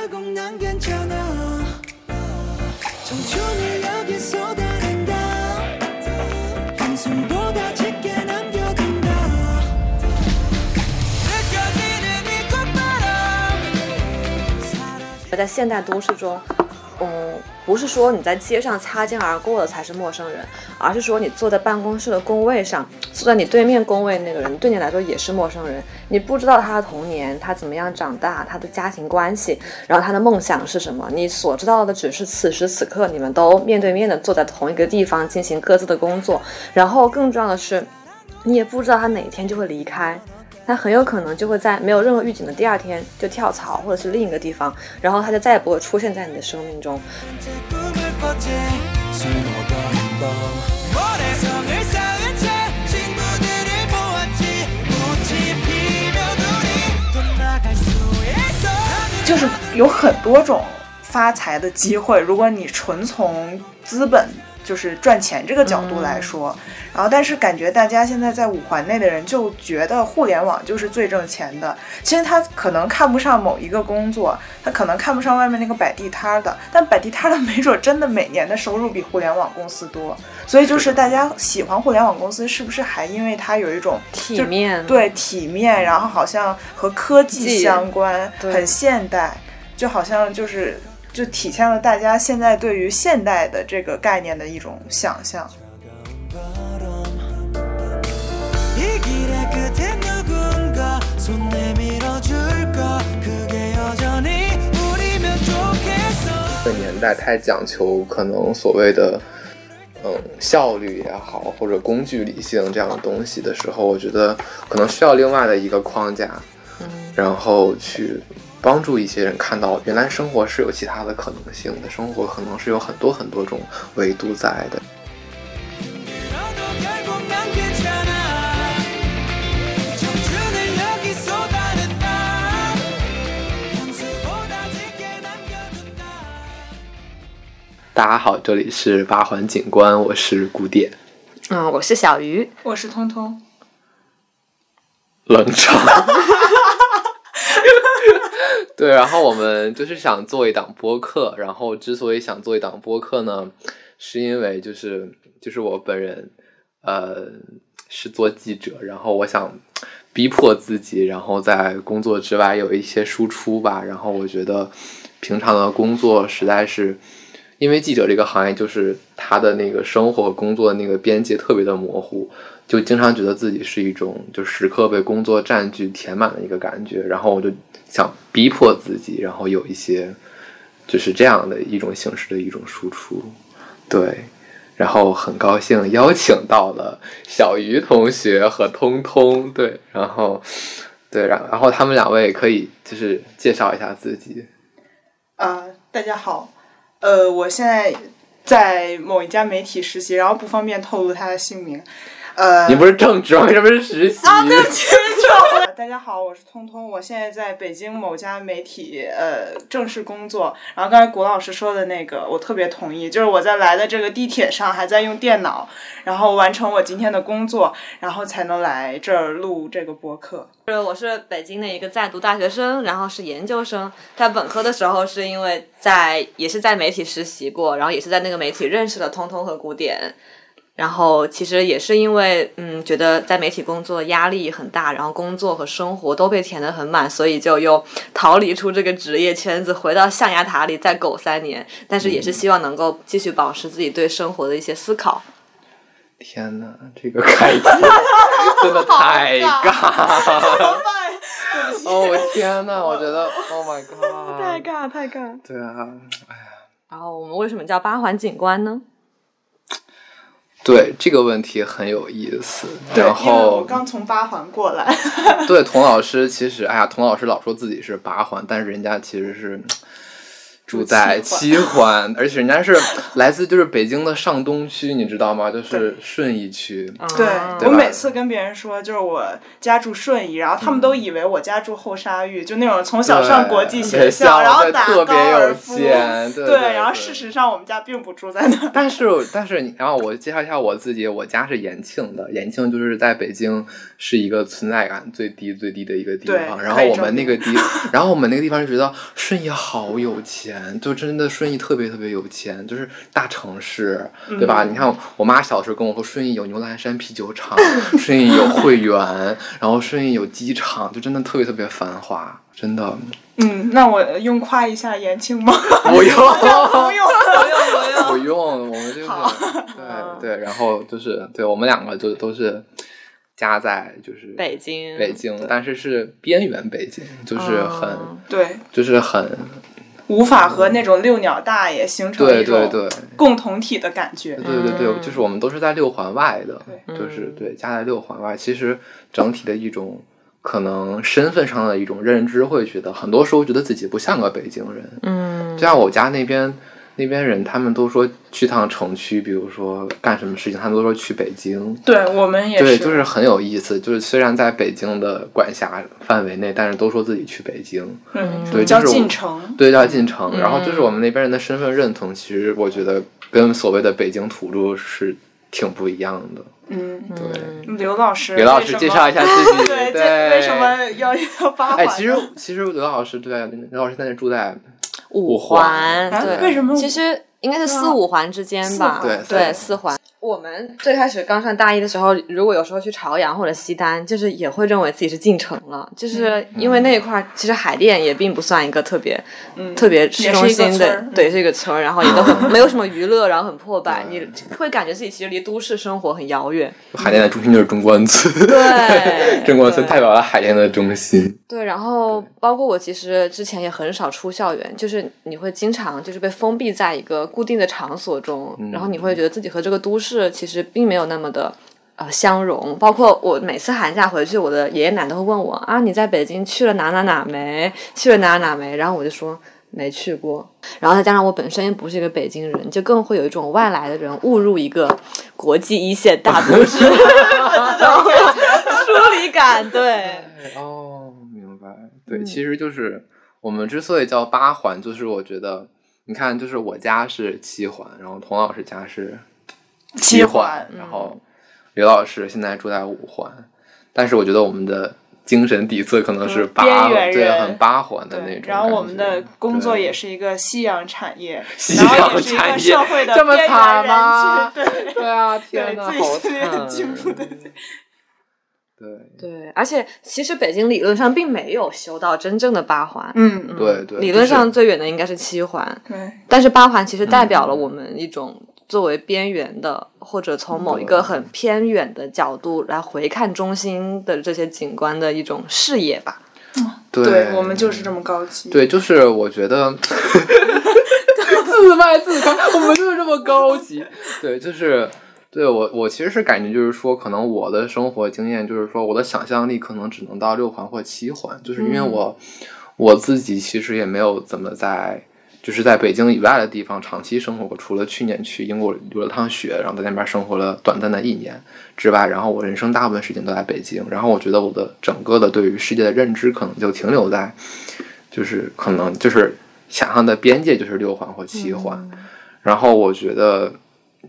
결국 난 괜찮아 청춘을 여기 쏟아낸다 한숨보다 짙게 남겨둔다 느껴지는 이 꽃바람 사라지 在现代都市中，嗯， 不是说你在街上擦肩而过的才是陌生人，而是说你坐在办公室的工位上，坐在你对面工位那个人对你来说也是陌生人。你不知道他的童年，他怎么样长大，他的家庭关系，然后他的梦想是什么。你所知道的只是此时此刻你们都面对面的坐在同一个地方进行各自的工作，然后更重要的是，你也不知道他哪天就会离开。他很有可能就会在没有任何预警的第二天就跳槽或者是另一个地方，然后他就再也不会出现在你的生命中。就是有很多种发财的机会，如果你纯从资本。就是赚钱这个角度来说，然后但是感觉大家现在在五环内的人就觉得互联网就是最挣钱的。其实他可能看不上某一个工作，他可能看不上外面那个摆地摊儿的，但摆地摊儿的没准真的每年的收入比互联网公司多。所以就是大家喜欢互联网公司，是不是还因为它有一种体面，对体面，然后好像和科技技相关，很现代，就好像就是就体现了大家现在对于现代的这个概念的一种想象。这个年代太讲求可能所谓的嗯效率也好，或者工具理性这样的东西的时候，我觉得可能需要另外的一个框架，然后去。帮助一些人看到，原来生活是有其他的可能性的，生活可能是有很多很多种维度在的。大家好，这里是八环景观，我是古典。嗯，我是小鱼，我是通通。冷场。对，然后我们就是想做一档播客，然后之所以想做一档播客呢，是因为就是就是我本人呃是做记者，然后我想逼迫自己，然后在工作之外有一些输出吧，然后我觉得平常的工作实在是。因为记者这个行业，就是他的那个生活和工作的那个边界特别的模糊，就经常觉得自己是一种就时刻被工作占据、填满的一个感觉。然后我就想逼迫自己，然后有一些就是这样的一种形式的一种输出。对，然后很高兴邀请到了小鱼同学和通通。对，然后对，然然后他们两位可以就是介绍一下自己。啊、大家好，呃，我现在在某一家媒体实习，然后不方便透露他的姓名。呃，你不是正职吗？为什么是实习？啊，对不起，错了。大家好，我是通通，我现在在北京某家媒体呃正式工作。然后刚才谷老师说的那个，我特别同意，就是我在来的这个地铁上还在用电脑，然后完成我今天的工作，然后才能来这儿录这个播客。是我是北京的一个在读大学生，然后是研究生。在本科的时候是因为在也是在媒体实习过，然后也是在那个媒体认识了通通和古典。然后其实也是因为，嗯，觉得在媒体工作压力很大，然后工作和生活都被填得很满，所以就又逃离出这个职业圈子，回到象牙塔里再苟三年。但是也是希望能够继续保持自己对生活的一些思考。天哪，这个开题 真的太尬了！哦，我天哪，我觉得，Oh my god，太尬，太尬。对啊，哎呀然后我们为什么叫八环景观呢？对这个问题很有意思。然后我后，刚从八环过来。对童老师，其实哎呀，童老师老说自己是八环，但是人家其实是住在七七环，而且人家是来自就是北京的上东区，你知道吗？就是顺义区。对啊我每次跟别人说，就是我家住顺义，然后他们都以为我家住后沙峪，就那种从小上国际学校然后打高特别有尔夫。钱，对对然后事实上我们家并不住在那儿。但是 但是你，然后我介绍一下我自己，我家是延庆的，延庆就是在北京是一个存在感最低最低的一个地方。然后我们那个地，然后我们那个地方就觉得顺义好有钱，就真的顺义特别特别有钱，就是大城市，对吧？嗯你看我妈小时候跟我说，顺义有牛栏山啤酒厂，顺义有汇源，然后顺义有机场，就真的特别特别繁华，真的。嗯，那我用夸一下延庆吗？不用，不用。不用，不用我们就是对对，然后就是对我们两个就都是家在就是北京，北京，但是是边缘北京，就是很、嗯对，就是很无法和那种遛鸟大爷形成对一种对对。共同体的感觉。对对对，嗯。就是我们都是在六环外的，对。就是对家在六环外，其实整体的一种。可能身份上的一种认知，会觉得很多时候觉得自己不像个北京人，嗯。就像我家那边那边人，他们都说去趟城区，比如说干什么事情，他们都说去北京。对我们也对，就是很有意思。就是虽然在北京的管辖范围内，但是都说自己去北京，嗯，对，叫就是进城。对，叫进城。然后就是嗯我们那边人的身份认同，其实我觉得跟所谓的北京土著是挺不一样的。嗯，对，刘老师，刘老师介绍一下自己。对，为什么要要八环哎，其实其实刘老师对刘老师现在住在五环啊对，为什么其实应该是四五环之间吧？对对四环。我们最开始刚上大一的时候，如果有时候去朝阳或者西单，就是也会认为自己是进城了，就是因为那一块儿其实海淀也并不算一个特别、嗯特别市中心的，对，是一个村儿，然后也都很 没有什么娱乐，然后很破败，你会感觉自己其实离都市生活很遥远。海淀的中心就是中关村。对 中关村代表了海淀的中心。对，然后包括我其实之前也很少出校园，就是你会经常就是被封闭在一个固定的场所中，然后你会觉得自己和这个都市其实并没有那么的。呃，相融，包括我每次寒假回去，我的爷爷奶奶都会问我啊，你在北京去了哪哪哪没？去了哪哪哪没？然后我就说没去过。然后再加上我本身也不是一个北京人，就更会有一种外来的人误入一个国际一线大都市 这种疏离感。对，哦，明白。对，其实就是我们之所以叫八环，就是我觉得，你看，就是我家是七环，然后童老师家是七环环，然后刘老师现在住在五环，但是我觉得我们的精神底色可能是八，对，很八环的那种，然后我们的工作也是。一个夕阳产业，夕阳产业社会的这么惨人吗群，对 对啊，天呐，好惨进步对对对，而且其实北京理论上并没有修到真正的八环，嗯，对对，理论上最远的应该是七环，对，但是八环其实代表了我们一种作为边缘的，或者从某一个很偏远的角度来回看中心的这些景观的一种视野吧。对对我们就是这么高级，对，就是我觉得 自卖自夸，我们就是这么高级。对，就是对我我其实是感觉就是说，可能我的生活经验就是说，我的想象力可能只能到六环或七环，就是因为我、我自己其实也没有怎么在。就是在北京以外的地方长期生活过，除了去年去英国留了趟学，然后在那边生活了短暂的一年之外，然后我人生大部分时间都在北京。然后我觉得我的整个的对于世界的认知可能就停留在，就是可能就是想象的边界就是六环或七环。然后我觉得，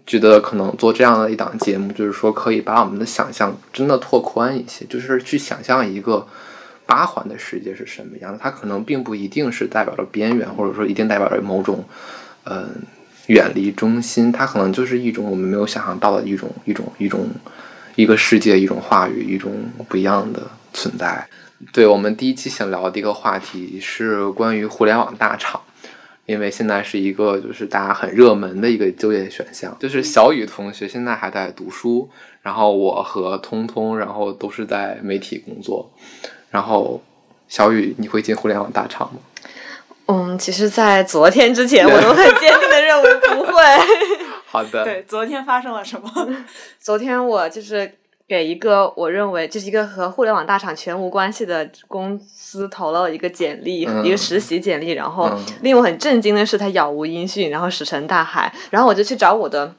觉得可能做这样的一档节目，就是说可以把我们的想象真的拓宽一些，就是去想象一个。八环的世界是什么样的？它可能并不一定是代表着边缘，或者说一定代表着某种，嗯、远离中心。它可能就是一种我们没有想象到的一种一种一种一个世界，一种话语，一种不一样的存在。对我们第一期想聊的一个话题是关于互联网大厂。因为现在是一个就是大家很热门的一个就业选项，就是小雨同学现在还在读书，然后我和通通，然后都是在媒体工作，然后小雨，你会进互联网大厂吗？嗯，其实，在昨天之前，我都很坚定的认为不会。好的，对，昨天发生了什么？昨天我就是给一个我认为就是一个和互联网大厂全无关系的公司投了一个简历，嗯一个实习简历，然后嗯令我很震惊的是，他杳无音讯，然后石沉大海。然后我就去找我的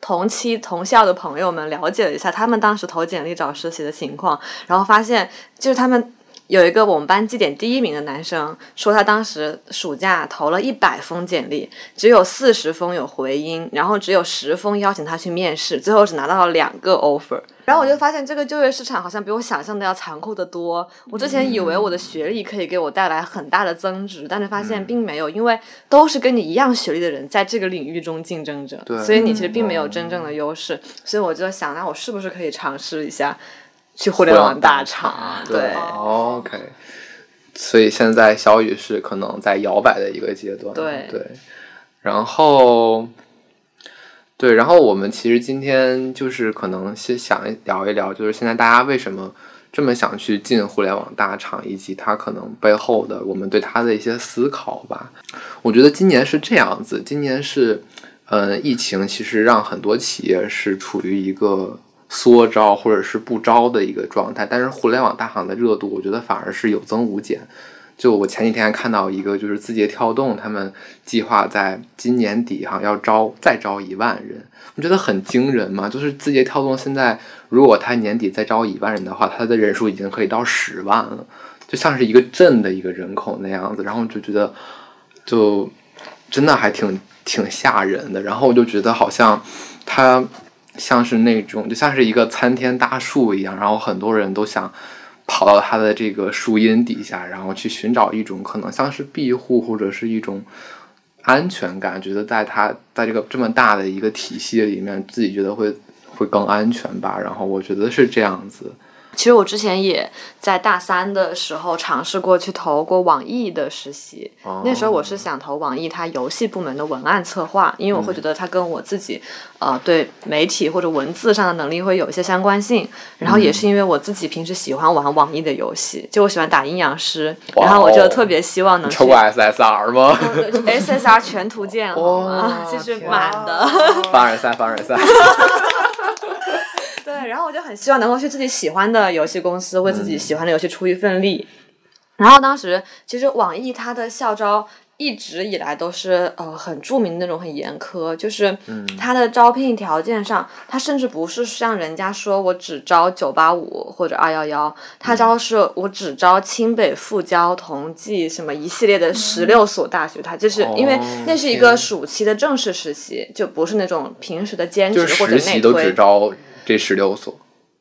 同期同校的朋友们了解了一下他们当时投简历找实习的情况，然后发现就是他们。有一个我们班绩点第一名的男生说，他当时暑假投了一百封简历，只有四十封有回音，然后只有十封邀请他去面试，最后只拿到了两个 offer。然后我就发现这个就业市场好像比我想象的要残酷得多。我之前以为我的学历可以给我带来很大的增值，但是发现并没有，因为都是跟你一样学历的人在这个领域中竞争着，所以你其实并没有真正的优势。所以我就想，那我是不是可以尝试一下去互联网大厂？对。，OK。所以现在小雨是可能在摇摆的一个阶段，对对。然后，对，然后我们其实今天就是可能先想聊一聊，就是现在大家为什么这么想去进互联网大厂，以及它可能背后的我们对它的一些思考吧。我觉得今年是这样子，今年是，呃，疫情其实让很多企业是处于一个缩招或者是不招的一个状态，但是互联网大行的热度，我觉得反而是有增无减。就我前几天看到一个，就是字节跳动他们计划在今年底哈要招再招一万人，我觉得很惊人嘛。就是字节跳动现在如果它年底再招一万人的话，它的人数已经可以到十万了，就像是一个镇的一个人口那样子。然后就觉得就真的还挺挺吓人的。然后我就觉得好像它像是那种就像是一个参天大树一样，然后很多人都想。跑到它的这个树荫底下，然后去寻找一种可能像是庇护或者是一种安全感，觉得在它在这个这么大的一个体系里面，自己觉得会会更安全吧。然后我觉得是这样子。其实我之前也在大三的时候尝试过去投过网易的实习，哦那时候我是想投网易它游戏部门的文案策划，因为我会觉得它跟我自己呃对媒体或者文字上的能力会有一些相关性，然后也是因为我自己平时喜欢玩网易的游戏，就我喜欢打阴阳师，哦然后我就特别希望能去抽过 SSR 吗？SSR 全图鉴好吗？哇就是满的。凡尔赛，凡尔赛。对，然后我就很希望能够去自己喜欢的游戏公司为自己喜欢的游戏出一份力。然后当时其实网易它的校招一直以来都是呃很著名的那种很严苛，就是它的招聘条件上，它甚至不是像人家说我只招九八五或者二幺幺，它招是我只招清北、复交、同济什么一系列的十六所大学，它就是因为哦那是一个暑期的正式实习，就不是那种平时的兼职或者内实习都只推。招这十六所。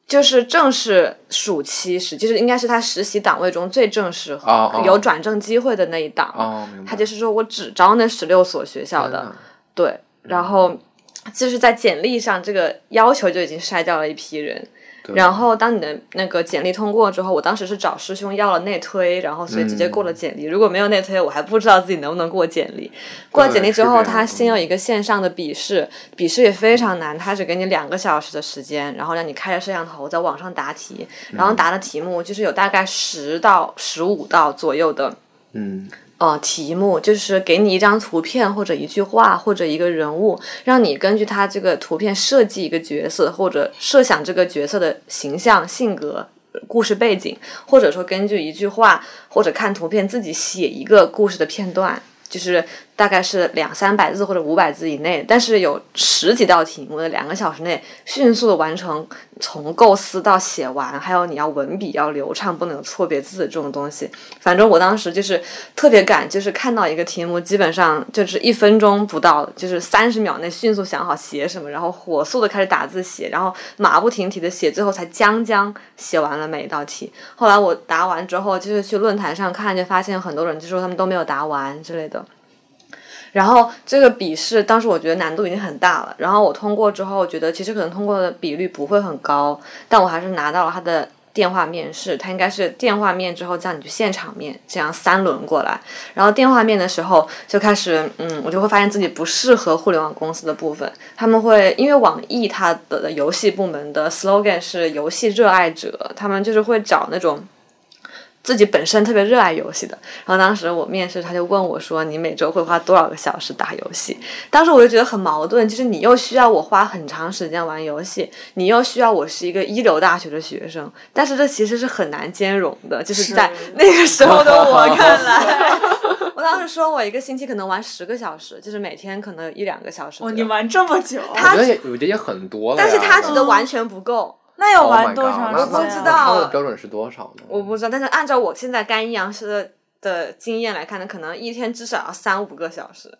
就是正式暑期实，就是应该是他实习档位中最正式有转正机会的那一档。他就是说我只招那十六所学校的，对，然后就是在简历上这个要求就已经筛掉了一批人。对。然后当你的那个简历通过之后，我当时是找师兄要了内推，然后所以直接过了简历。如果没有内推，我还不知道自己能不能过简历。过了简历之后，他先有一个线上的笔试，笔试也非常难，他只给你两个小时的时间，然后让你开着摄像头在网上答题，然后答的题目就是有大概十到十五道左右的嗯，呃题目，就是给你一张图片或者一句话或者一个人物，让你根据他这个图片设计一个角色，或者设想这个角色的形象、性格、故事背景，或者说根据一句话或者看图片自己写一个故事的片段。就是大概是两三百字或者五百字以内，但是有十几道题目，在两个小时内迅速的完成从构思到写完，还有你要文笔要流畅，不能有错别字这种东西。反正我当时就是特别赶，就是看到一个题目，基本上就是一分钟不到，就是三十秒内迅速想好写什么，然后火速的开始打字写，然后马不停蹄的写，最后才将将写完了每一道题。后来我答完之后，就是去论坛上看，就发现很多人就说他们都没有答完之类的。然后这个笔试，当时我觉得难度已经很大了。然后我通过之后，我觉得其实可能通过的比率不会很高，但我还是拿到了他的电话面试。他应该是电话面之后叫你去现场面，这样三轮过来。然后电话面的时候就开始，嗯，我就会发现自己不适合互联网公司的部分。他们会因为网易它的游戏部门的 slogan 是游戏热爱者，他们就是会找那种。自己本身特别热爱游戏的。然后当时我面试，他就问我说：“你每周会花多少个小时打游戏？”当时我就觉得很矛盾，就是你又需要我花很长时间玩游戏，你又需要我是一个一流大学的学生，但是这其实是很难兼容的，就是在 那个时候的我看来。我当时说我一个星期可能玩十个小时，就是每天可能有一两个小时哦，你玩这么久，我觉得也我觉得也很多了。但是他觉得完全不够。那要 Oh 玩多长时间？我不知道他的标准是多少呢？我不知道，但是按照我现在干阴阳师的的经验来看呢，可能一天至少要三五个小时。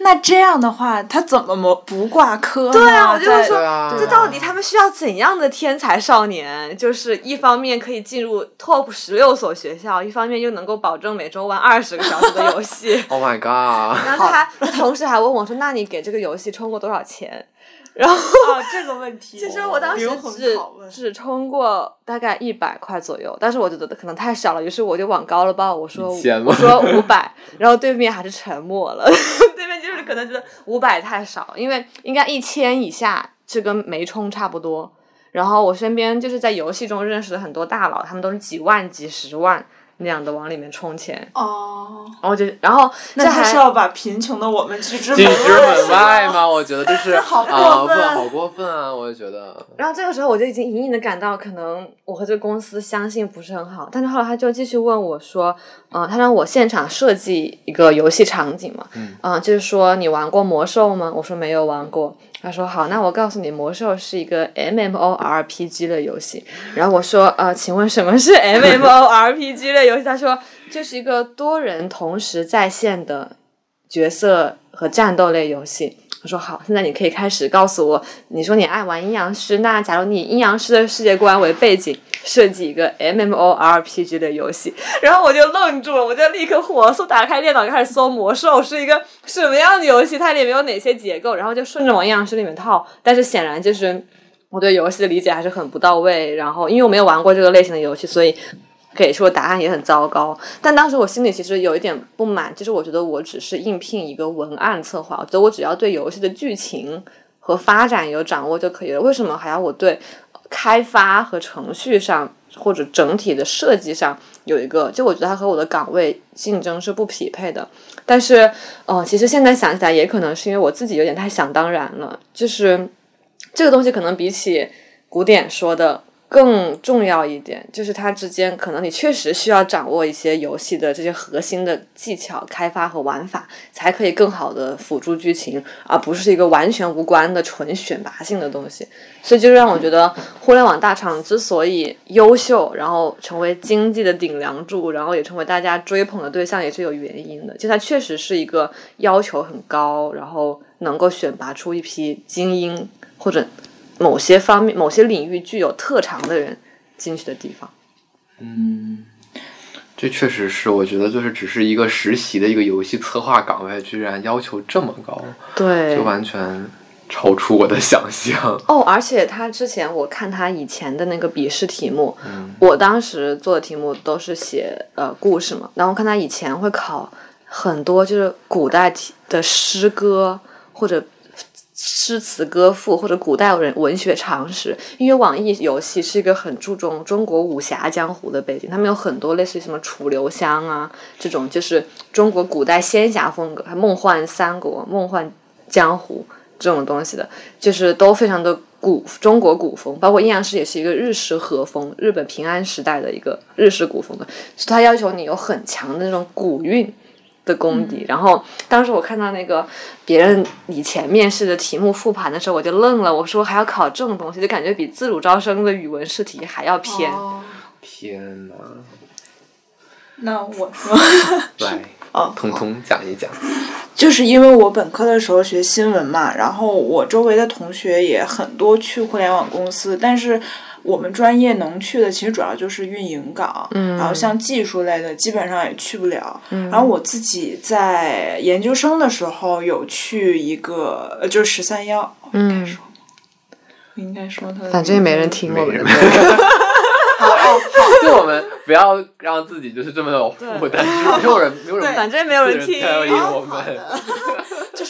那这样的话，他怎么不不挂科呢？对啊我就是说啊，这到底他们需要怎样的天才少年？就是一方面可以进入 top 十六所学校，一方面又能够保证每周玩二十个小时的游戏。Oh my god！然后他他同时还问我说：“那你给这个游戏充过多少钱？”然后啊，这个问题，其实我当时只只充过大概一百块左右，但是我觉得可能太少了，于是我就往高了报，我说我说五百，然后对面还是沉默了，对面就是可能觉得五百太少，因为应该一千以下就跟没充差不多。然后我身边就是在游戏中认识的很多大佬，他们都是几万、几十万那样的往里面充钱，哦，然后就然后那这还他是要把贫穷的我们拒之拒之门外吗？我觉得这是 好过啊，分不好过分啊！我也觉得，然后这个时候我就已经隐隐的感到，可能我和这个公司相信不是很好。但是后来他就继续问我说，嗯、他让我现场设计一个游戏场景嘛，嗯、就是说你玩过魔兽吗？我说没有玩过。他说好，那我告诉你，魔兽是一个 MMORPG 的游戏。然后我说，呃，请问什么是 MMORPG 的游戏？他说就是一个多人同时在线的角色和战斗类游戏。我说好，现在你可以开始告诉我，你说你爱玩阴阳师，那假如你以阴阳师的世界观为背景，设计一个 MMORPG 的游戏，然后我就愣住了，我就立刻火速打开电脑开始搜魔兽是一个什么样的游戏，它里面有哪些结构，然后就顺着往阴阳师里面套，但是显然就是我对游戏的理解还是很不到位，然后因为我没有玩过这个类型的游戏，所以。给出的答案也很糟糕，但当时我心里其实有一点不满，就是我觉得我只是应聘一个文案策划，我觉得我只要对游戏的剧情和发展有掌握就可以了，为什么还要我对开发和程序上或者整体的设计上有一个？就我觉得它和我的岗位竞争是不匹配的。但是，呃，其实现在想起来，也可能是因为我自己有点太想当然了，就是这个东西可能比起古典说的。更重要一点，就是它之间可能你确实需要掌握一些游戏的这些核心的技巧、开发和玩法，才可以更好的辅助剧情，而不是一个完全无关的纯选拔性的东西。所以就让我觉得，互联网大厂之所以优秀，然后成为经济的顶梁柱，然后也成为大家追捧的对象，也是有原因的。就它确实是一个要求很高，然后能够选拔出一批精英或者。某些方面、某些领域具有特长的人进去的地方。嗯这确实是，我觉得就是只是一个实习的一个游戏策划岗位，居然要求这么高，对就完全超出我的想象。哦，而且他之前我看他以前的那个笔试题目，嗯我当时做的题目都是写呃故事嘛，然后看他以前会考很多就是古代题的诗歌或者。诗词歌赋或者古代文文学常识，因为网易游戏是一个很注重中国武侠江湖的背景，他们有很多类似于什么楚留香啊这种，就是中国古代仙侠风格，还梦幻三国、梦幻江湖这种东西的，就是都非常的古中国古风，包括阴阳师也是一个日式和风，日本平安时代的一个日式古风的，所以它要求你有很强的那种古韵。的功底，然后当时我看到那个别人以前面试的题目复盘的时候，我就愣了。我说还要考这种东西，就感觉比自主招生的语文试题还要偏。哦天哪！那我说 来，哦通通讲一讲。就是因为我本科的时候学新闻嘛，然后我周围的同学也很多去互联网公司，但是我们专业能去的其实主要就是运营岗，嗯然后像技术类的基本上也去不了。然后我自己在研究生的时候有去一个，呃，就是十三幺，嗯，我应该说他，反正也没人。听我们的 就我们不要让自己就是这么有负担，没有人没有人反正没有人听。我们。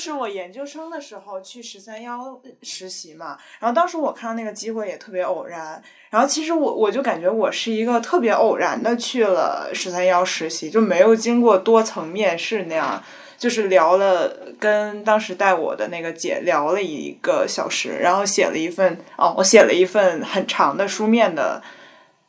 是我研究生的时候去十三幺实习嘛，然后当时我看到那个机会也特别偶然，然后其实我我就感觉我是一个特别偶然的去了十三幺实习，就没有经过多层面试那样，就是聊了跟当时带我的那个姐聊了一个小时，然后写了一份哦，我写了一份很长的书面的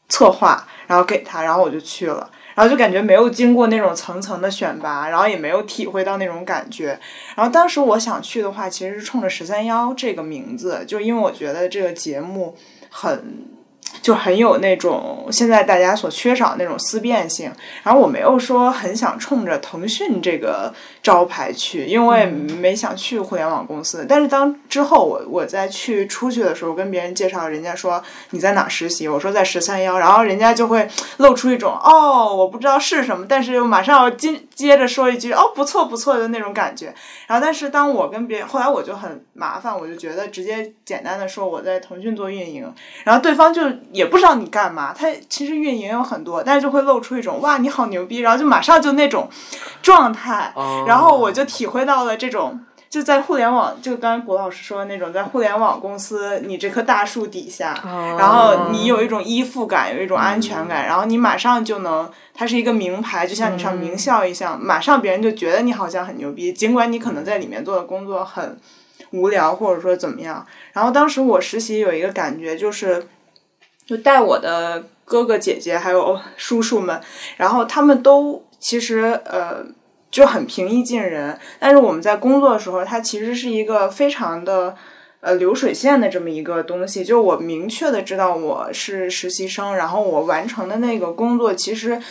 策划，然后给他，然后我就去了。然后就感觉没有经过那种层层的选拔，然后也没有体会到那种感觉。然后当时我想去的话，其实是冲着十三幺这个名字，就因为我觉得这个节目很。就很有那种现在大家所缺少那种思辨性，然后我没有说很想冲着腾讯这个招牌去，因为没想去互联网公司。但是当之后我我再去出去的时候，跟别人介绍，人家说你在哪实习，我说在十三幺，然后人家就会露出一种哦我不知道是什么，但是又马上要接接着说一句哦不错不错的那种感觉。然后但是当我跟别人后来我就很麻烦，我就觉得直接简单的说我在腾讯做运营，然后对方就。也不知道你干嘛，他其实运营有很多，但是就会露出一种哇你好牛逼，然后就马上就那种状态，然后我就体会到了这种就在互联网，就刚刚郭老师说的那种，在互联网公司你这棵大树底下，然后你有一种依附感，有一种安全感，然后你马上就能，它是一个名牌，就像你上名校一样，马上别人就觉得你好像很牛逼，尽管你可能在里面做的工作很无聊，或者说怎么样。然后当时我实习有一个感觉就是。就带我的哥哥姐姐还有叔叔们，然后他们都其实呃就很平易近人，但是我们在工作的时候，它其实是一个非常的呃流水线的这么一个东西。就我明确的知道我是实习生，然后我完成的那个工作其实。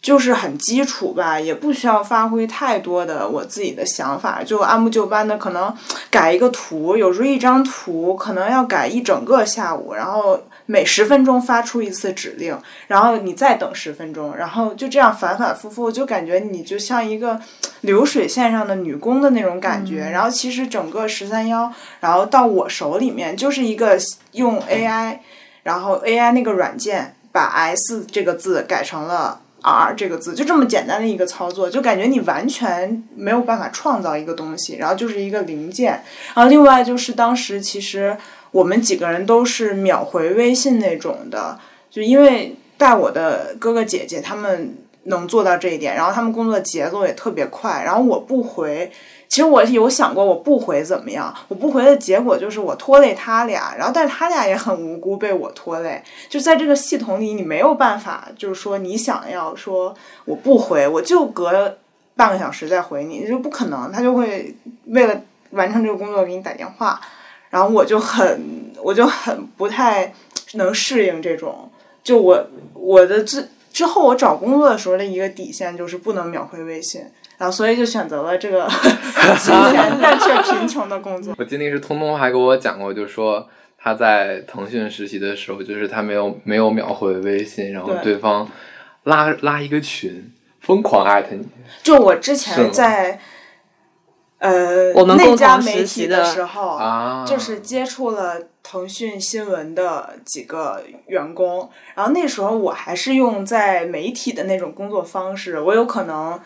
就是很基础吧，也不需要发挥太多的我自己的想法，就按部就班的，可能改一个图，有时候一张图可能要改一整个下午，然后每十分钟发出一次指令，然后你再等十分钟，然后就这样反反复复，就感觉你就像一个流水线上的女工的那种感觉。然后其实整个十三幺，然后到我手里面就是一个用 AI，然后 AI 那个软件把 S 这个字改成了。R 这个字就这么简单的一个操作，就感觉你完全没有办法创造一个东西，然后就是一个零件。然后另外就是当时其实我们几个人都是秒回微信那种的，就因为带我的哥哥姐姐他们能做到这一点，然后他们工作节奏也特别快，然后我不回。其实我有想过，我不回怎么样？我不回的结果就是我拖累他俩，然后但是他俩也很无辜被我拖累。就在这个系统里，你没有办法，就是说你想要说我不回，我就隔半个小时再回你，就不可能。他就会为了完成这个工作给你打电话，然后我就很我就很不太能适应这种。就我我的之之后，我找工作的时候的一个底线就是不能秒回微信。然后，所以就选择了这个 金钱但却贫穷的工作。我记得是通通还给我讲过，就说他在腾讯实习的时候，就是他没有没有秒回微信，然后对方拉拉一个群，疯狂艾特你。就我之前在呃我们那家媒实习的时候，啊，就是接触了腾讯新闻的几个员工，然后那时候我还是用在媒体的那种工作方式，我有可能。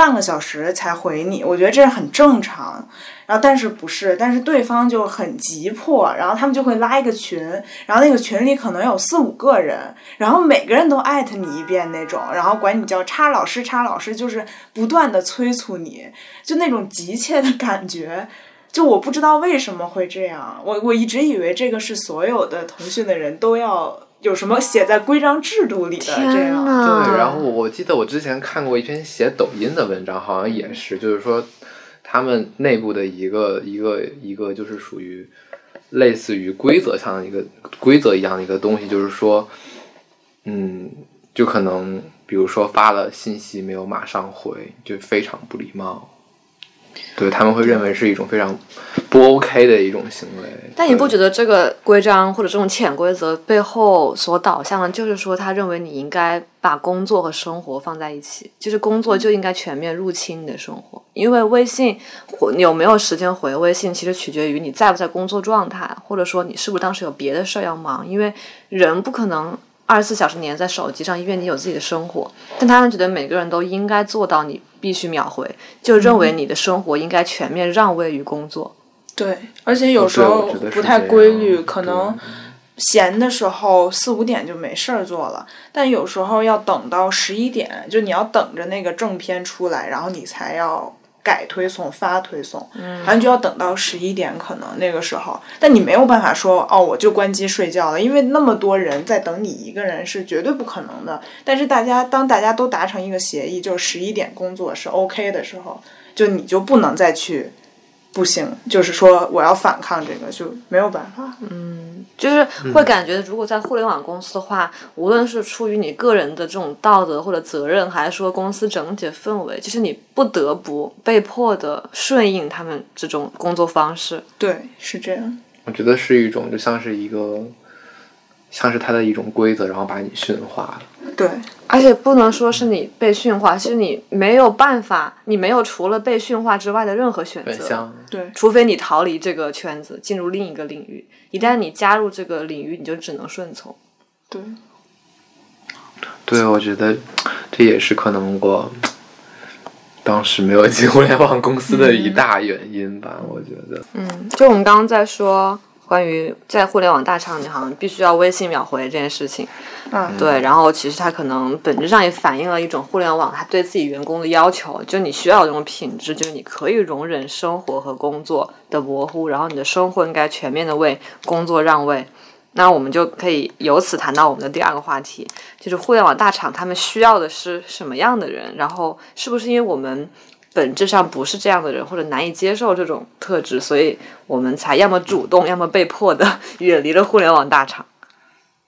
半个小时才回你，我觉得这是很正常。然后，但是不是？但是对方就很急迫，然后他们就会拉一个群，然后那个群里可能有四五个人，然后每个人都艾特你一遍那种，然后管你叫叉老师，叉老师，就是不断的催促你，就那种急切的感觉。就我不知道为什么会这样，我我一直以为这个是所有的腾讯的人都要。有什么写在规章制度里的这样？对，然后我我记得我之前看过一篇写抖音的文章，好像也是，就是说他们内部的一个一个一个，就是属于类似于规则上的一个规则一样的一个东西，就是说，嗯，就可能比如说发了信息没有马上回，就非常不礼貌。对他们会认为是一种非常不 OK 的一种行为，但你不觉得这个规章或者这种潜规则背后所导向的，就是说他认为你应该把工作和生活放在一起，就是工作就应该全面入侵你的生活，因为微信有没有时间回微信，其实取决于你在不在工作状态，或者说你是不是当时有别的事儿要忙，因为人不可能。二十四小时黏在手机上，因为你有自己的生活。但他们觉得每个人都应该做到你必须秒回，就认为你的生活应该全面让位于工作。对，而且有时候不太规律，可能闲的时候四五点就没事儿做了，但有时候要等到十一点，就你要等着那个正片出来，然后你才要改推送、发推送，反正就要等到十一点，可能那个时候，但你没有办法说哦，我就关机睡觉了，因为那么多人在等你一个人是绝对不可能的。但是大家当大家都达成一个协议，就是十一点工作是 OK 的时候，就你就不能再去。不行，就是说我要反抗这个，就没有办法。嗯就是会感觉，如果在互联网公司的话，无论是出于你个人的这种道德或者责任，还是说公司整体的氛围，就是你不得不被迫的顺应他们这种工作方式。对，是这样。我觉得是一种就像是一个，像是它的一种规则，然后把你驯化了。对，而且不能说是你被驯化，是你没有办法，你没有除了被驯化之外的任何选择。对，除非你逃离这个圈子，进入另一个领域。一旦你加入这个领域，你就只能顺从。对，对，我觉得这也是可能我当时没有进互联网公司的一大原因吧。我觉得，嗯，就我们刚刚在说关于在互联网大厂，你好像必须要微信秒回这件事情。嗯，对，然后其实它可能本质上也反映了一种互联网它对自己员工的要求，就你需要这种品质，就是你可以容忍生活和工作的模糊，然后你的生活应该全面的为工作让位。那我们就可以由此谈到我们的第二个话题，就是互联网大厂他们需要的是什么样的人，然后是不是因为我们本质上不是这样的人，或者难以接受这种特质，所以我们才要么主动，要么被迫的 远离了互联网大厂。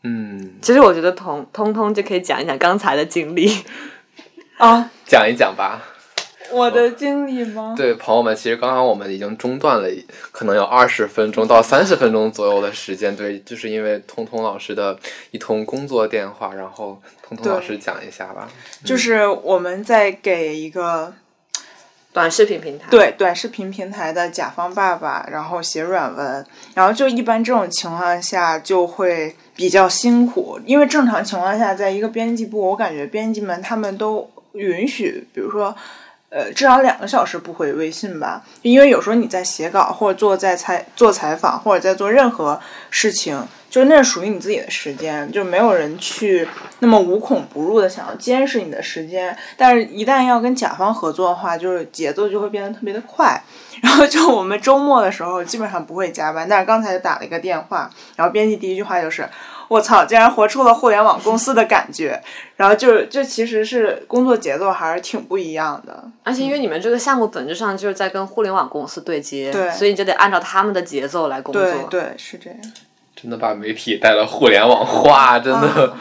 嗯，其实我觉得通通通就可以讲一讲刚才的经历。啊，讲一讲吧。我的经历吗？对，朋友们，其实刚刚我们已经中断了，可能有二十分钟到三十分钟左右的时间。对，就是因为通通老师的一通工作电话，然后通通老师讲一下吧。就是我们在给一个短视频平台，对短视频平台的甲方爸爸，然后写软文，然后就一般这种情况下就会比较辛苦，因为正常情况下，在一个编辑部，我感觉编辑们他们都允许，比如说。呃，至少两个小时不回微信吧，因为有时候你在写稿，或者做在采做采访，或者在做任何事情，就那是属于你自己的时间，就没有人去那么无孔不入的想要监视你的时间。但是，一旦要跟甲方合作的话，就是节奏就会变得特别的快。然后，就我们周末的时候基本上不会加班，但是刚才打了一个电话，然后编辑第一句话就是。我操！竟然活出了互联网公司的感觉，然后就就其实是工作节奏还是挺不一样的。而且因为你们这个项目本质上就是在跟互联网公司对接，对所以你就得按照他们的节奏来工作。对对，是这样。真的把媒体带到互联网化，真的。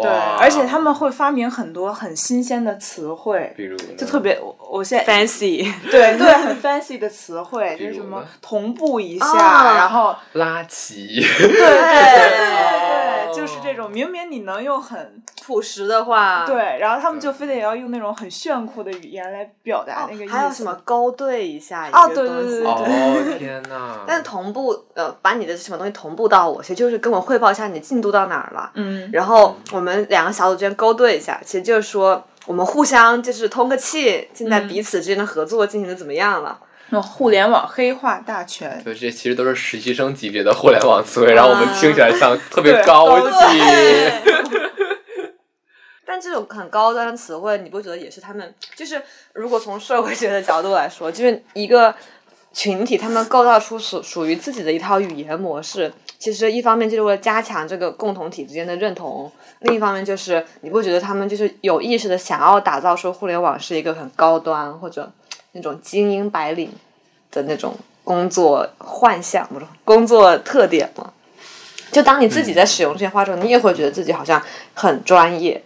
对，而且他们会发明很多很新鲜的词汇，比如就特别我我现在 fancy，对对很 fancy 的词汇，就是什么同步一下，啊然后拉齐，对对对就是这种明明你能用很朴实的话，，对，然后他们就非得要用那种很炫酷的语言来表达那个意思。还有什么勾兑一下啊一个东西对对对对哦天哪！但同步呃，把你的什么东西同步到我，其实就是跟我汇报一下你进度到哪儿了。嗯，然后我们两个小组之间勾兑一下，其实就是说我们互相就是通个气，现在彼此之间的合作进行的怎么样了？那互联网黑化大全。对，这其实都是实习生级别的互联网词汇，然后我们听起来像 特别高级。但这种很高端的词汇，你不觉得也是他们就是如果从社会学的角度来说，就是一个群体他们构造出属属于自己的一套语言模式。其实一方面就是为了加强这个共同体之间的认同，另一方面就是你不觉得他们就是有意识的想要打造出互联网是一个很高端或者那种精英白领的那种工作幻想不是工作特点吗？就当你自己在使用这些话之后，你也会觉得自己好像很专业，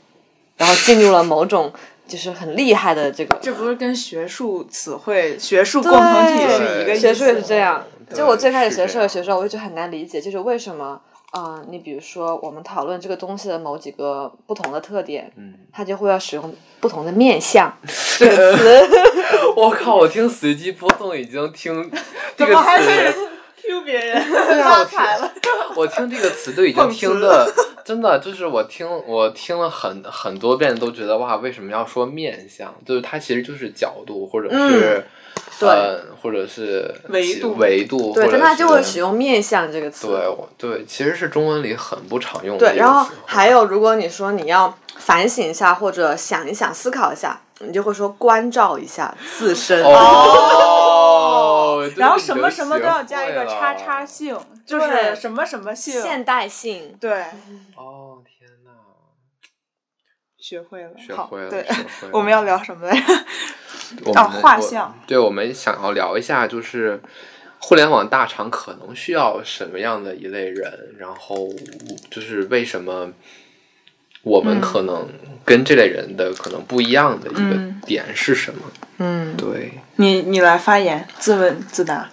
然后进入了某种就是很厉害的这个。这不是跟学术词汇、学术共同体是一个意思？学术也是这样。就我最开始学社会学的时候，我一直很难理解，就是为什么，啊，你比如说我们讨论这个东西的某几个不同的特点，嗯，它就会要使用不同的面相 这个词。我靠！我听随机波动已经听 这个怎么还词是 Q 别人？对了。我听这个词都已经听的真的就是我听我听了很很多遍，都觉得哇，为什么要说面相？就是它其实就是角度，或者是、对呃，或者是维度维度，对，但他就会使用面相这个词。对我对，其实是中文里很不常用的对，然后还有，如果你说你要反省一下，或者想一想、思考一下，你就会说关照一下自身。哦，然后什么什么都要加一个叉叉性，就是什么什么性。现代性，对，哦，天呐，学会了，学会了对，我们要聊什么来着？我啊们我画像对，我们想要聊一下，就是互联网大厂可能需要什么样的一类人，然后就是为什么我们嗯可能跟这类人的可能不一样的一个嗯点是什么？嗯，对你你来发言，自问自答。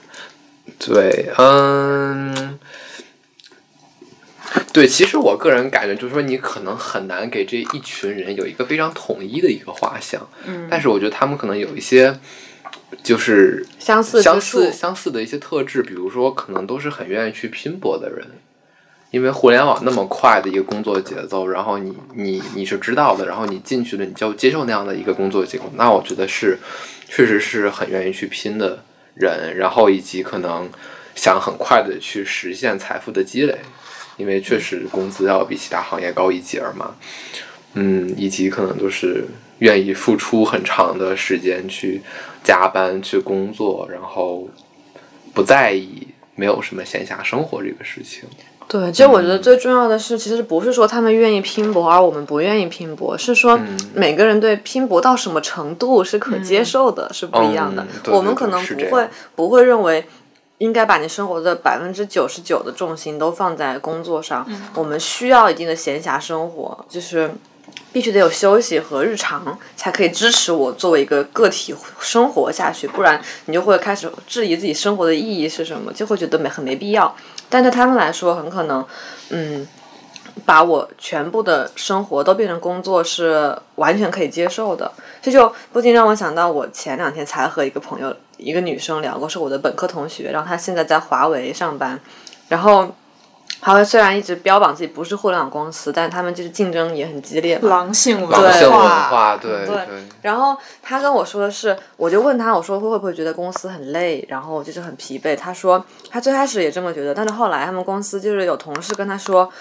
对，嗯。对，其实我个人感觉就是说，你可能很难给这一群人有一个非常统一的一个画像，嗯。但是我觉得他们可能有一些，就是相似相似相似的一些特质，比如说可能都是很愿意去拼搏的人，因为互联网那么快的一个工作节奏，然后你你你是知道的，然后你进去了，你就要接受那样的一个工作结果，那我觉得是确实是很愿意去拼的人，然后以及可能想很快的去实现财富的积累，因为确实工资要比其他行业高一截儿嘛，嗯，以及可能都是愿意付出很长的时间去加班去工作，然后不在意没有什么闲暇生活这个事情。对，其实我觉得最重要的是，其实不是说他们愿意拼搏，而我们不愿意拼搏，是说嗯每个人对拼搏到什么程度是可接受的，是不一样的。嗯对对对我们可能不会不会认为。应该把你生活的百分之九十九的重心都放在工作上。我们需要一定的闲暇生活，就是必须得有休息和日常，才可以支持我作为一个个体生活下去。不然你就会开始质疑自己生活的意义是什么，就会觉得没很没必要。但对他们来说，很可能，嗯，把我全部的生活都变成工作是完全可以接受的。这就不禁让我想到，我前两天才和一个朋友，一个女生聊过，是我的本科同学，然后她现在在华为上班，然后。华为虽然一直标榜自己不是互联网公司，但是他们就是竞争也很激烈嘛。狼性文化，化，对对然后他跟我说的是，我就问他，我说会不会觉得公司很累，然后就是很疲惫。他说他最开始也这么觉得，但是后来他们公司就是有同事跟他说，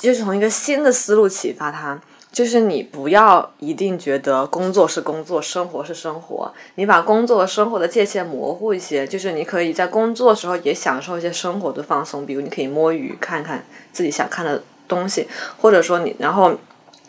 就是从一个新的思路启发他，就是你不要一定觉得工作是工作，生活是生活，你把工作和生活的界限模糊一些，就是你可以在工作的时候也享受一些生活的放松，比如你可以摸鱼，看看自己想看的东西，或者说你然后。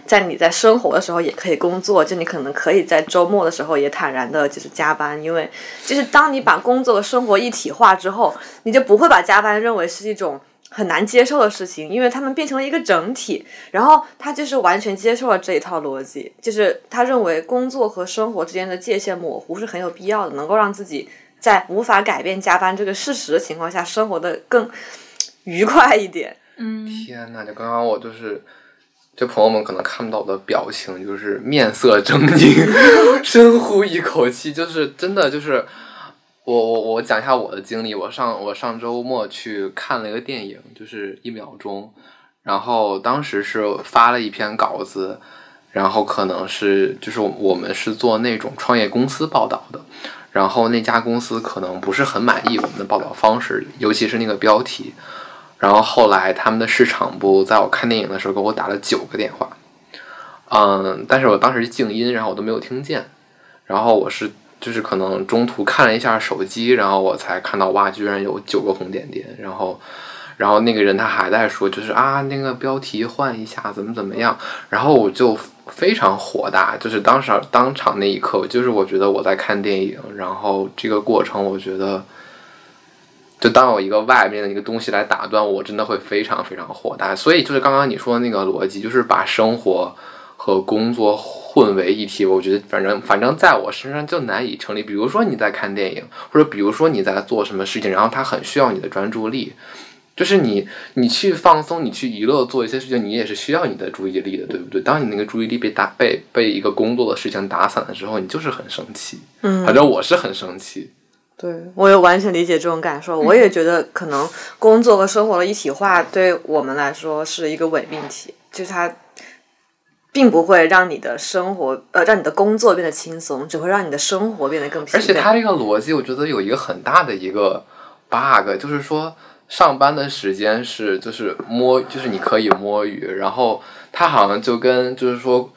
在你在生活的时候也可以工作，就你可能可以在周末的时候也坦然的，就是加班，因为就是当你把工作和生活一体化之后，你就不会把加班认为是一种很难接受的事情，因为他们变成了一个整体。然后他就是完全接受了这一套逻辑，就是他认为工作和生活之间的界限模糊是很有必要的，能够让自己在无法改变加班这个事实的情况下，生活的更愉快一点。嗯天呐，就刚刚我就是，就朋友们可能看不到我的表情，就是面色狰狞，深呼一口气，就是真的就是，我我我讲一下我的经历，我上我上周末去看了一个电影，就是一秒钟，然后当时是发了一篇稿子，然后可能是就是我们是做那种创业公司报道的。然后那家公司可能不是很满意我们的报道方式，尤其是那个标题。然后后来他们的市场部在我看电影的时候给我打了九个电话，嗯，但是我当时静音，然后我都没有听见。然后我是就是可能中途看了一下手机，然后我才看到哇，居然有九个红点点。然后，然后那个人他还在说，就是啊，那个标题换一下，怎么怎么样。然后我就非常火大，就是当时当场那一刻，就是我觉得我在看电影，然后这个过程，我觉得。就当有一个外面的一个东西来打断我，真的会非常非常火大。所以就是刚刚你说的那个逻辑，就是把生活和工作混为一体。我觉得反正反正在我身上就难以成立。比如说你在看电影，或者比如说你在做什么事情，然后它很需要你的专注力，就是你你去放松，你去娱乐，做一些事情，你也是需要你的注意力的，对不对？当你那个注意力被打被被一个工作的事情打散了之后，你就是很生气。嗯反正我是很生气。对，我也完全理解这种感受。我也觉得，可能工作和生活的一体化对我们来说是一个伪命题，就是它并不会让你的生活，呃，让你的工作变得轻松，只会让你的生活变得更疲惫。而且它这个逻辑，我觉得有一个很大的一个 bug，就是说上班的时间是就是摸，就是你可以摸鱼，然后它好像就跟就是说，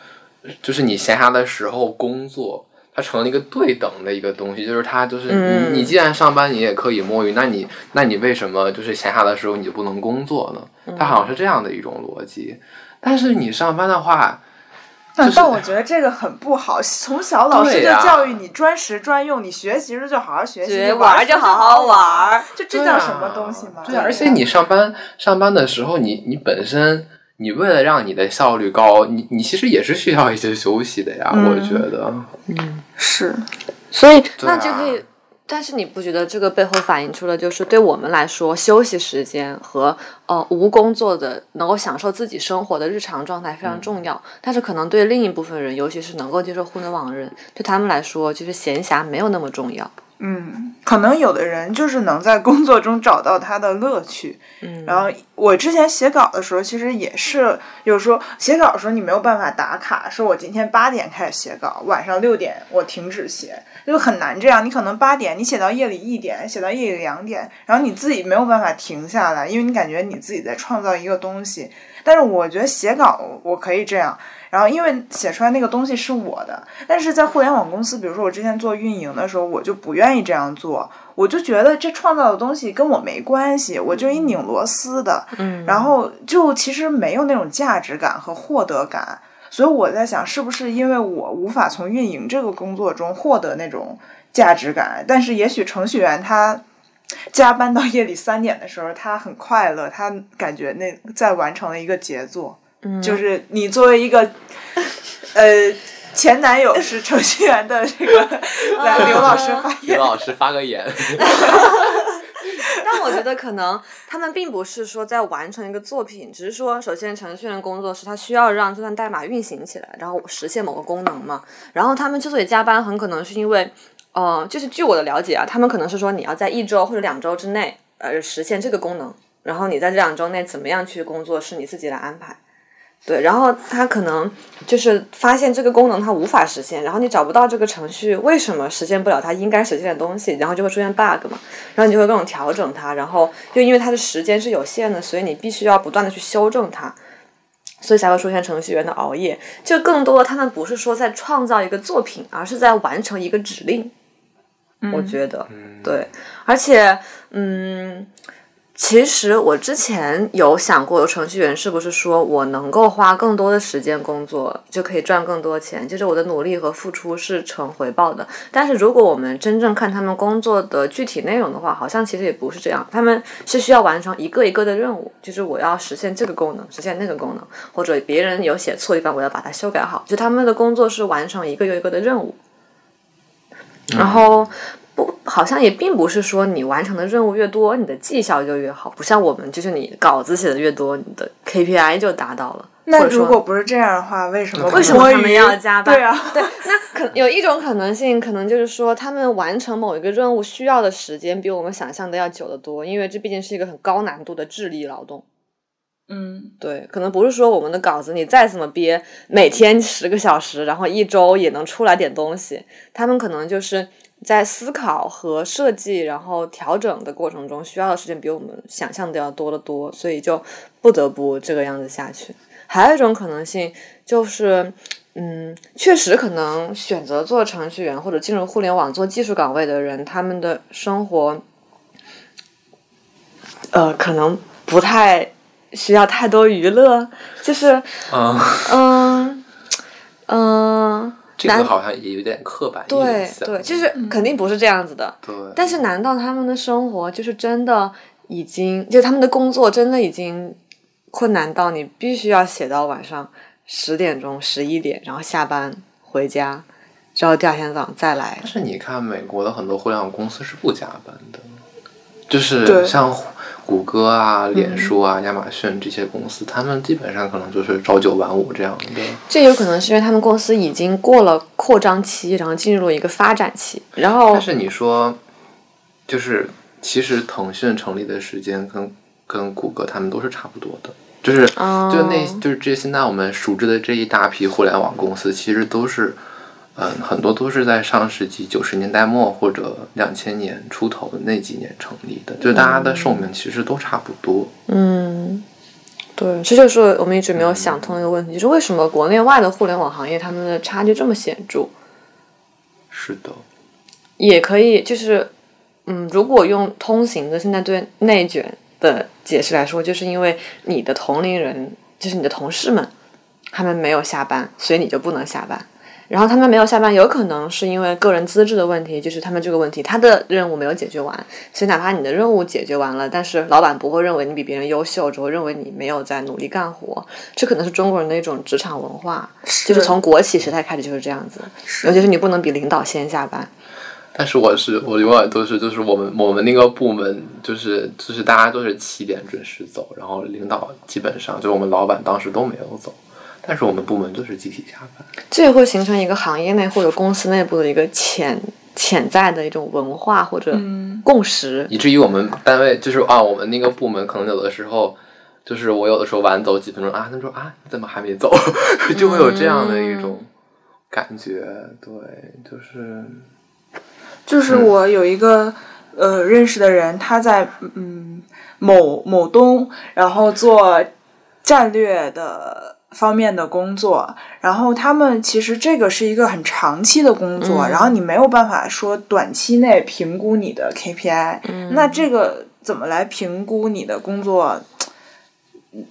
就是你闲暇的时候工作。它成了一个对等的一个东西，就是它就是你，你既然上班，你也可以摸鱼，那你那你为什么就是闲暇的时候你就不能工作呢？它好像是这样的一种逻辑。但是你上班的话，但但我觉得这个很不好。从小老师就教育你专时专用，你学习时就好好学习，玩就好好玩，就这叫什么东西吗？对，而且你上班上班的时候，你你本身。你为了让你的效率高，你你其实也是需要一些休息的呀，我觉得。嗯，是。所以那就可以，但是你不觉得这个背后反映出了，就是对我们来说，休息时间和呃无工作的能够享受自己生活的日常状态非常重要。但是可能对另一部分人，尤其是能够接受互联网的人，对他们来说，就是闲暇没有那么重要。嗯，可能有的人就是能在工作中找到他的乐趣。嗯，然后我之前写稿的时候，其实也是有时候写稿的时候你没有办法打卡，说我今天八点开始写稿，晚上六点我停止写，就很难这样。你可能八点你写到夜里一点，写到夜里两点，然后你自己没有办法停下来，因为你感觉你自己在创造一个东西。但是我觉得写稿我可以这样。然后，因为写出来那个东西是我的，但是在互联网公司，比如说我之前做运营的时候，我就不愿意这样做，我就觉得这创造的东西跟我没关系，我就一拧螺丝的，嗯，然后就其实没有那种价值感和获得感，所以我在想，是不是因为我无法从运营这个工作中获得那种价值感？但是也许程序员他加班到夜里三点的时候，他很快乐，他感觉那在完成了一个杰作。就是你作为一个，呃，前男友是程序员的这个，来刘老师发言。刘老师发个言。但我觉得可能他们并不是说在完成一个作品，只是说，首先程序员工作是他需要让这段代码运行起来，然后实现某个功能嘛。然后他们之所以加班，很可能是因为，呃，就是据我的了解啊，他们可能是说你要在一周或者两周之内，呃，实现这个功能，然后你在这两周内怎么样去工作是你自己来安排。对，然后他可能就是发现这个功能它无法实现，然后你找不到这个程序为什么实现不了它应该实现的东西，然后就会出现 bug 嘛，然后你就会各种调整它，然后又因为它的时间是有限的，所以你必须要不断的去修正它，所以才会出现程序员的熬夜。就更多的他们不是说在创造一个作品，而是在完成一个指令。我觉得，对，而且，嗯。其实我之前有想过，程序员是不是说我能够花更多的时间工作，就可以赚更多钱？就是我的努力和付出是成回报的。但是如果我们真正看他们工作的具体内容的话，好像其实也不是这样。他们是需要完成一个一个的任务，就是我要实现这个功能，实现那个功能，或者别人有写错地方，我要把它修改好。就他们的工作是完成一个又一个的任务，然后。不，好像也并不是说你完成的任务越多，你的绩效就越好。不像我们，就是你稿子写的越多，你的 KPI 就达到了。那如果不是这样的话，为什么为什么他们要加班？对啊，对。那可有一种可能性，可能就是说他们完成某一个任务需要的时间比我们想象的要久得多，因为这毕竟是一个很高难度的智力劳动。嗯，对，可能不是说我们的稿子你再怎么憋，每天十个小时，然后一周也能出来点东西。他们可能就是。在思考和设计，然后调整的过程中，需要的时间比我们想象的要多得多，所以就不得不这个样子下去。还有一种可能性就是，嗯，确实可能选择做程序员或者进入互联网做技术岗位的人，他们的生活，呃，可能不太需要太多娱乐，就是，嗯。这个好像也有点刻板印象。对对，就是肯定不是这样子的。对。但是，难道他们的生活就是真的已经，就他们的工作真的已经困难到你必须要写到晚上十点钟、十一点，然后下班回家，之后第二天早上再来？但是你看，美国的很多互联网公司是不加班的，就是像。谷歌啊、脸书啊、亚马逊这些公司，他们基本上可能就是朝九晚五这样的。这有可能是因为他们公司已经过了扩张期，然后进入了一个发展期。然后，但是你说，就是其实腾讯成立的时间跟跟谷歌他们都是差不多的，就是哦就那就是这现在我们熟知的这一大批互联网公司，其实都是。嗯，很多都是在上世纪九十年代末或者两千年出头的那几年成立的，就大家的寿命其实都差不多。嗯，对，这就是我们一直没有想通的一个问题，就是为什么国内外的互联网行业他们的差距这么显著？是的，也可以就是，嗯，如果用通行的现在对内卷的解释来说，就是因为你的同龄人，就是你的同事们，他们没有下班，所以你就不能下班。然后他们没有下班，有可能是因为个人资质的问题，就是他们这个问题，他的任务没有解决完，所以哪怕你的任务解决完了，但是老板不会认为你比别人优秀，只会认为你没有在努力干活。这可能是中国人的一种职场文化，就是从国企时代开始就是这样子，尤其是你不能比领导先下班。但是我是我永远都是就是我们我们那个部门就是就是大家都是七点准时走，然后领导基本上就是我们老板当时都没有走，但是我们部门就是集体下班。这也会形成一个行业内或者公司内部的一个潜潜在的一种文化或者共识。以至于我们单位就是啊，我们那个部门可能有的时候，就是我有的时候晚走几分钟啊，他们说啊你怎么还没走，就会有这样的一种感觉。对，就是就是我有一个、呃认识的人，他在嗯某某东，然后做战略的方面的工作，然后他们其实这个是一个很长期的工作，嗯然后你没有办法说短期内评估你的 KPI，、那嗯这个怎么来评估你的工作？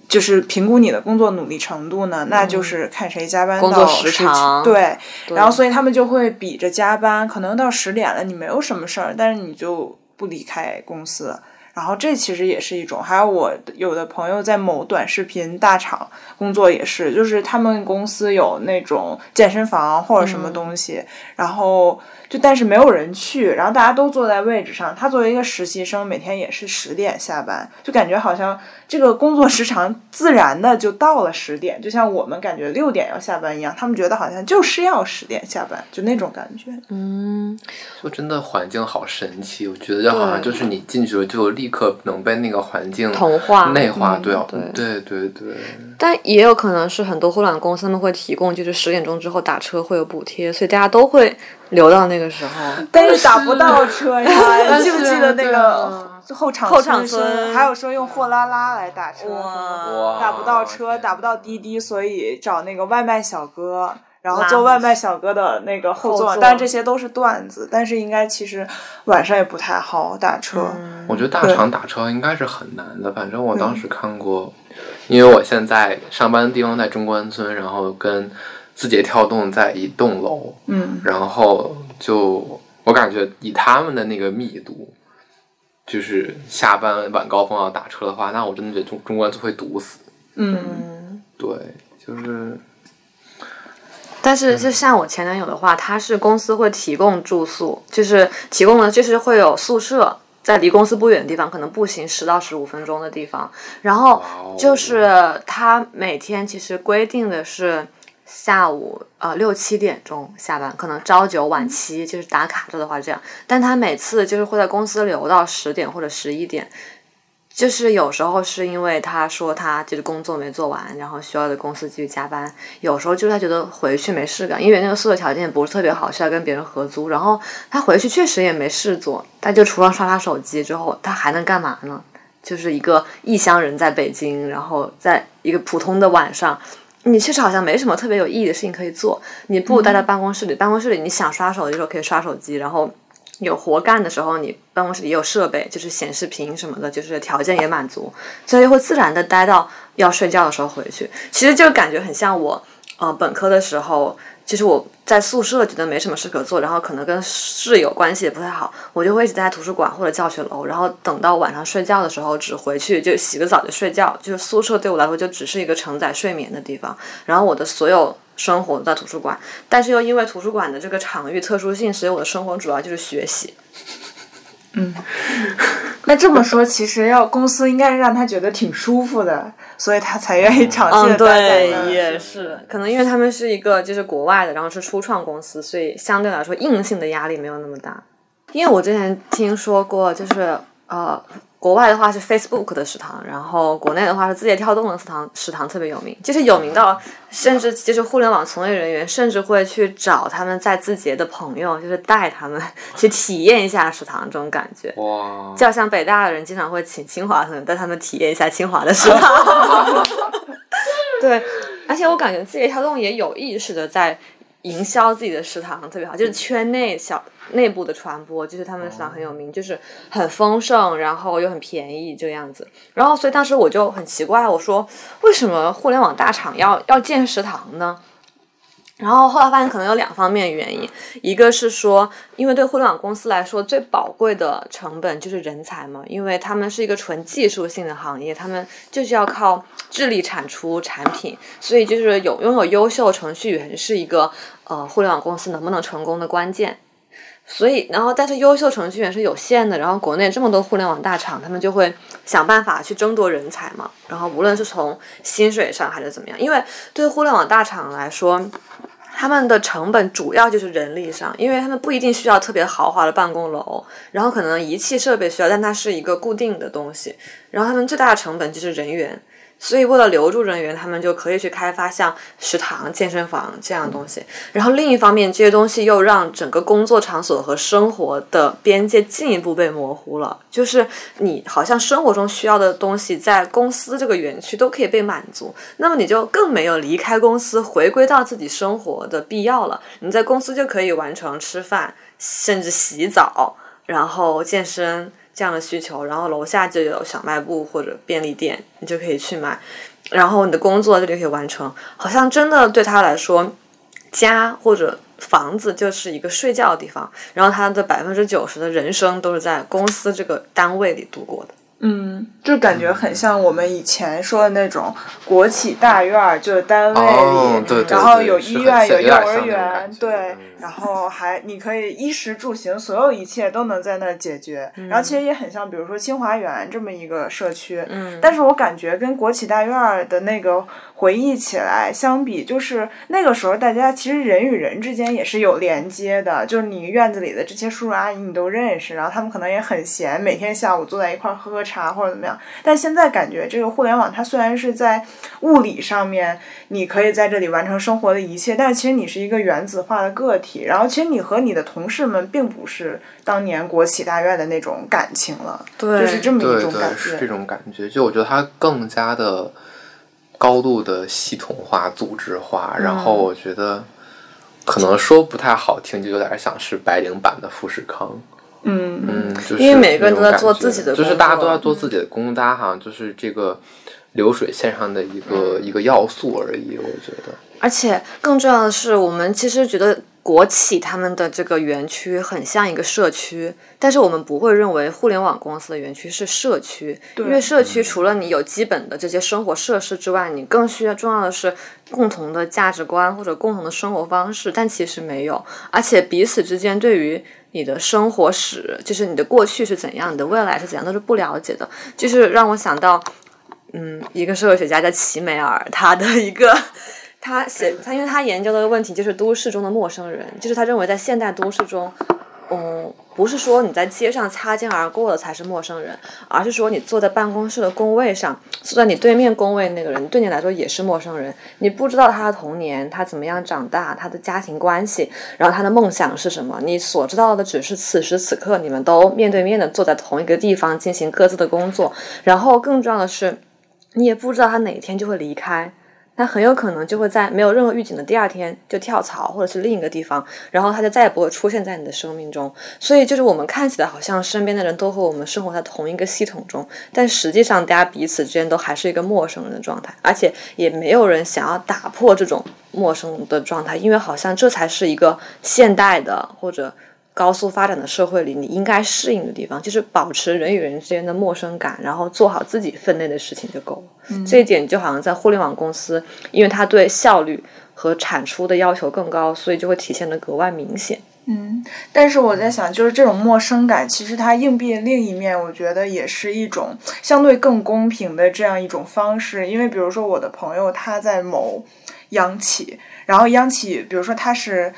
就是评估你的工作努力程度呢，那就是看谁加班到十长对，对然后所以他们就会比着加班，可能到十点了，你没有什么事儿，但是你就不离开公司。然后这其实也是一种，还有我有的朋友在某短视频大厂工作也是，就是他们公司有那种健身房或者什么东西，然后就但是没有人去，然后大家都坐在位置上。他作为一个实习生，每天也是十点下班，就感觉好像这个工作时长自然的就到了十点，就像我们感觉六点要下班一样，他们觉得好像就是要十点下班，就那种感觉。嗯，就真的环境好神奇，我觉得就好像就是你进去了就立刻能被那个环境同化。内化，对啊，对。对对对，但也有可能是很多互联网公司他们会提供，就是十点钟之后打车会有补贴，所以大家都会留到那个时候。但是打不到车呀，你记不记得那个啊。后场后场村。村还有说用货拉拉来打车，打不到车，打不到滴滴，所以找那个外卖小哥。然后做外卖小哥的那个后座，后座但是这些都是段子，但是应该其实晚上也不太好打车。我觉得大厂打车应该是很难的。反正我当时看过，因为我现在上班的地方在中关村，然后跟字节跳动在一栋楼，嗯，然后就我感觉以他们的那个密度，就是下班晚高峰要打车的话，那我真的觉得中中关村会堵死。嗯，对，就是但是就像我前男友的话，他是公司会提供住宿，就是提供的就是会有宿舍。在离公司不远的地方，可能步行十到十五分钟的地方，然后哦。就是他每天其实规定的是下午呃六七点钟下班，可能朝九晚七，就是打卡制的话这样，但他每次就是会在公司留到十点或者十一点，就是有时候是因为他说他就是工作没做完，然后需要在公司继续加班；有时候就是他觉得回去没事干，因为那个宿舍条件也不是特别好，需要跟别人合租。然后他回去确实也没事做，他就除了刷刷手机之后，他还能干嘛呢？就是一个异乡人在北京，然后在一个普通的晚上，你确实好像没什么特别有意义的事情可以做，你不如待在办公室里。办公室里你想刷手机的时候可以刷手机，然后有活干的时候，你办公室里也有设备，就是显示屏什么的，就是条件也满足，所以会自然的待到要睡觉的时候回去。其实就感觉很像我，呃，本科的时候，其实我在宿舍觉得没什么事可做，然后可能跟室友关系也不太好，我就会一直在图书馆或者教学楼，然后等到晚上睡觉的时候只回去就洗个澡就睡觉，就是宿舍对我来说就只是一个承载睡眠的地方，然后我的所有。生活都在图书馆，但是又因为图书馆的这个场域特殊性，所以我的生活主要就是学习。嗯那这么说，其实要公司应该让他觉得挺舒服的，所以他才愿意长期嗯，的待在那儿。对，也是，可能因为他们是一个就是国外的，然后是初创公司，所以相对来说硬性的压力没有那么大。因为我之前听说过，就是呃，国外的话是 Facebook 的食堂，然后国内的话是字节跳动的食堂，食堂特别有名，就是有名到甚至就是互联网从业人员甚至会去找他们在字节的朋友，就是带他们 去体验一下食堂这种感觉。哇，就好像北大的人经常会请清华的人带他们体验一下清华的食堂。对，而且我感觉字节跳动也有意识的在营销自己的食堂，特别好，就是圈内小内部的传播，就是他们的食堂很有名，就是很丰盛，然后又很便宜这个样子。然后，所以当时我就很奇怪，我说为什么互联网大厂要要建食堂呢？然后后来发现可能有两方面原因，一个是说，因为对互联网公司来说，最宝贵的成本就是人才嘛，因为他们是一个纯技术性的行业，他们就是要靠智力产出产品，所以就是有拥有优秀程序员是一个呃互联网公司能不能成功的关键。所以，然后但是优秀程序员是有限的，然后国内这么多互联网大厂，他们就会想办法去争夺人才嘛，然后无论是从薪水上还是怎么样，因为对互联网大厂来说。他们的成本主要就是人力上，因为他们不一定需要特别豪华的办公楼，然后可能仪器设备需要，但它是一个固定的东西，然后他们最大的成本就是人员。所以，为了留住人员，他们就可以去开发像食堂、健身房这样的东西。然后，另一方面，这些东西又让整个工作场所和生活的边界进一步被模糊了。就是你好像生活中需要的东西，在公司这个园区都可以被满足，那么你就更没有离开公司、回归到自己生活的必要了。你在公司就可以完成吃饭，甚至洗澡，然后健身。这样的需求，然后楼下就有小卖部或者便利店，你就可以去买，然后你的工作这里可以完成。好像真的对他来说，家或者房子就是一个睡觉的地方，然后他的百分之九十的人生都是在公司这个单位里度过的。嗯，就感觉很像我们以前说的那种国企大院儿，就是单位里，哦对对然后有医院、有幼儿园对嗯，然后还你可以衣食住行，所有一切都能在那儿解决。嗯。然后其实也很像，比如说清华园这么一个社区，嗯。但是我感觉跟国企大院儿的那个回忆起来相比，就是那个时候大家其实人与人之间也是有连接的，就是你院子里的这些叔叔阿姨你都认识，然后他们可能也很闲，每天下午坐在一块儿喝喝茶或者怎么样。但现在感觉这个互联网它虽然是在物理上面你可以在这里完成生活的一切，但是其实你是一个原子化的个体，然后其实你和你的同事们并不是当年国企大院的那种感情了，对就是这么一种感对，是这。种感觉。就我觉得它更加的高度的系统化、组织化，然后我觉得可能说不太好听，就有点像是白领版的富士康。嗯嗯，就是因为每个人都在做自己的就是大家都在做自己的工作，大家好像就是这个流水线上的一个、嗯一个要素而已。我觉得，而且更重要的是，我们其实觉得国企他们的这个园区很像一个社区，但是我们不会认为互联网公司的园区是社区，因为社区除了你有基本的这些生活设施之外，你更需要重要的是共同的价值观或者共同的生活方式，但其实没有，而且彼此之间对于你的生活史，就是你的过去是怎样，你的未来是怎样，都是不了解的，就是让我想到。嗯，一个社会学家叫齐美尔，他的一个他写他，因为他研究的问题就是都市中的陌生人，就是他认为在现代都市中，嗯，不是说你在街上擦肩而过的才是陌生人，而是说你坐在办公室的工位上，坐在你对面工位那个人对你来说也是陌生人，你不知道他的童年，他怎么样长大，他的家庭关系，然后他的梦想是什么，你所知道的只是此时此刻你们都面对面的坐在同一个地方进行各自的工作，然后更重要的是。你也不知道他哪天就会离开，那很有可能就会在没有任何预警的第二天就跳槽，或者是另一个地方，然后他就再也不会出现在你的生命中。所以，就是我们看起来好像身边的人都和我们生活在同一个系统中，但实际上大家彼此之间都还是一个陌生人的状态，而且也没有人想要打破这种陌生的状态，因为好像这才是一个现代的或者。高速发展的社会里，你应该适应的地方就是保持人与人之间的陌生感，然后做好自己分内的事情就够了。这一点就好像在互联网公司，因为它对效率和产出的要求更高，所以就会体现的格外明显。嗯，但是我在想，就是这种陌生感，其实它硬币的另一面，我觉得也是一种相对更公平的这样一种方式。因为比如说我的朋友他在某央企，然后央企，比如说他是。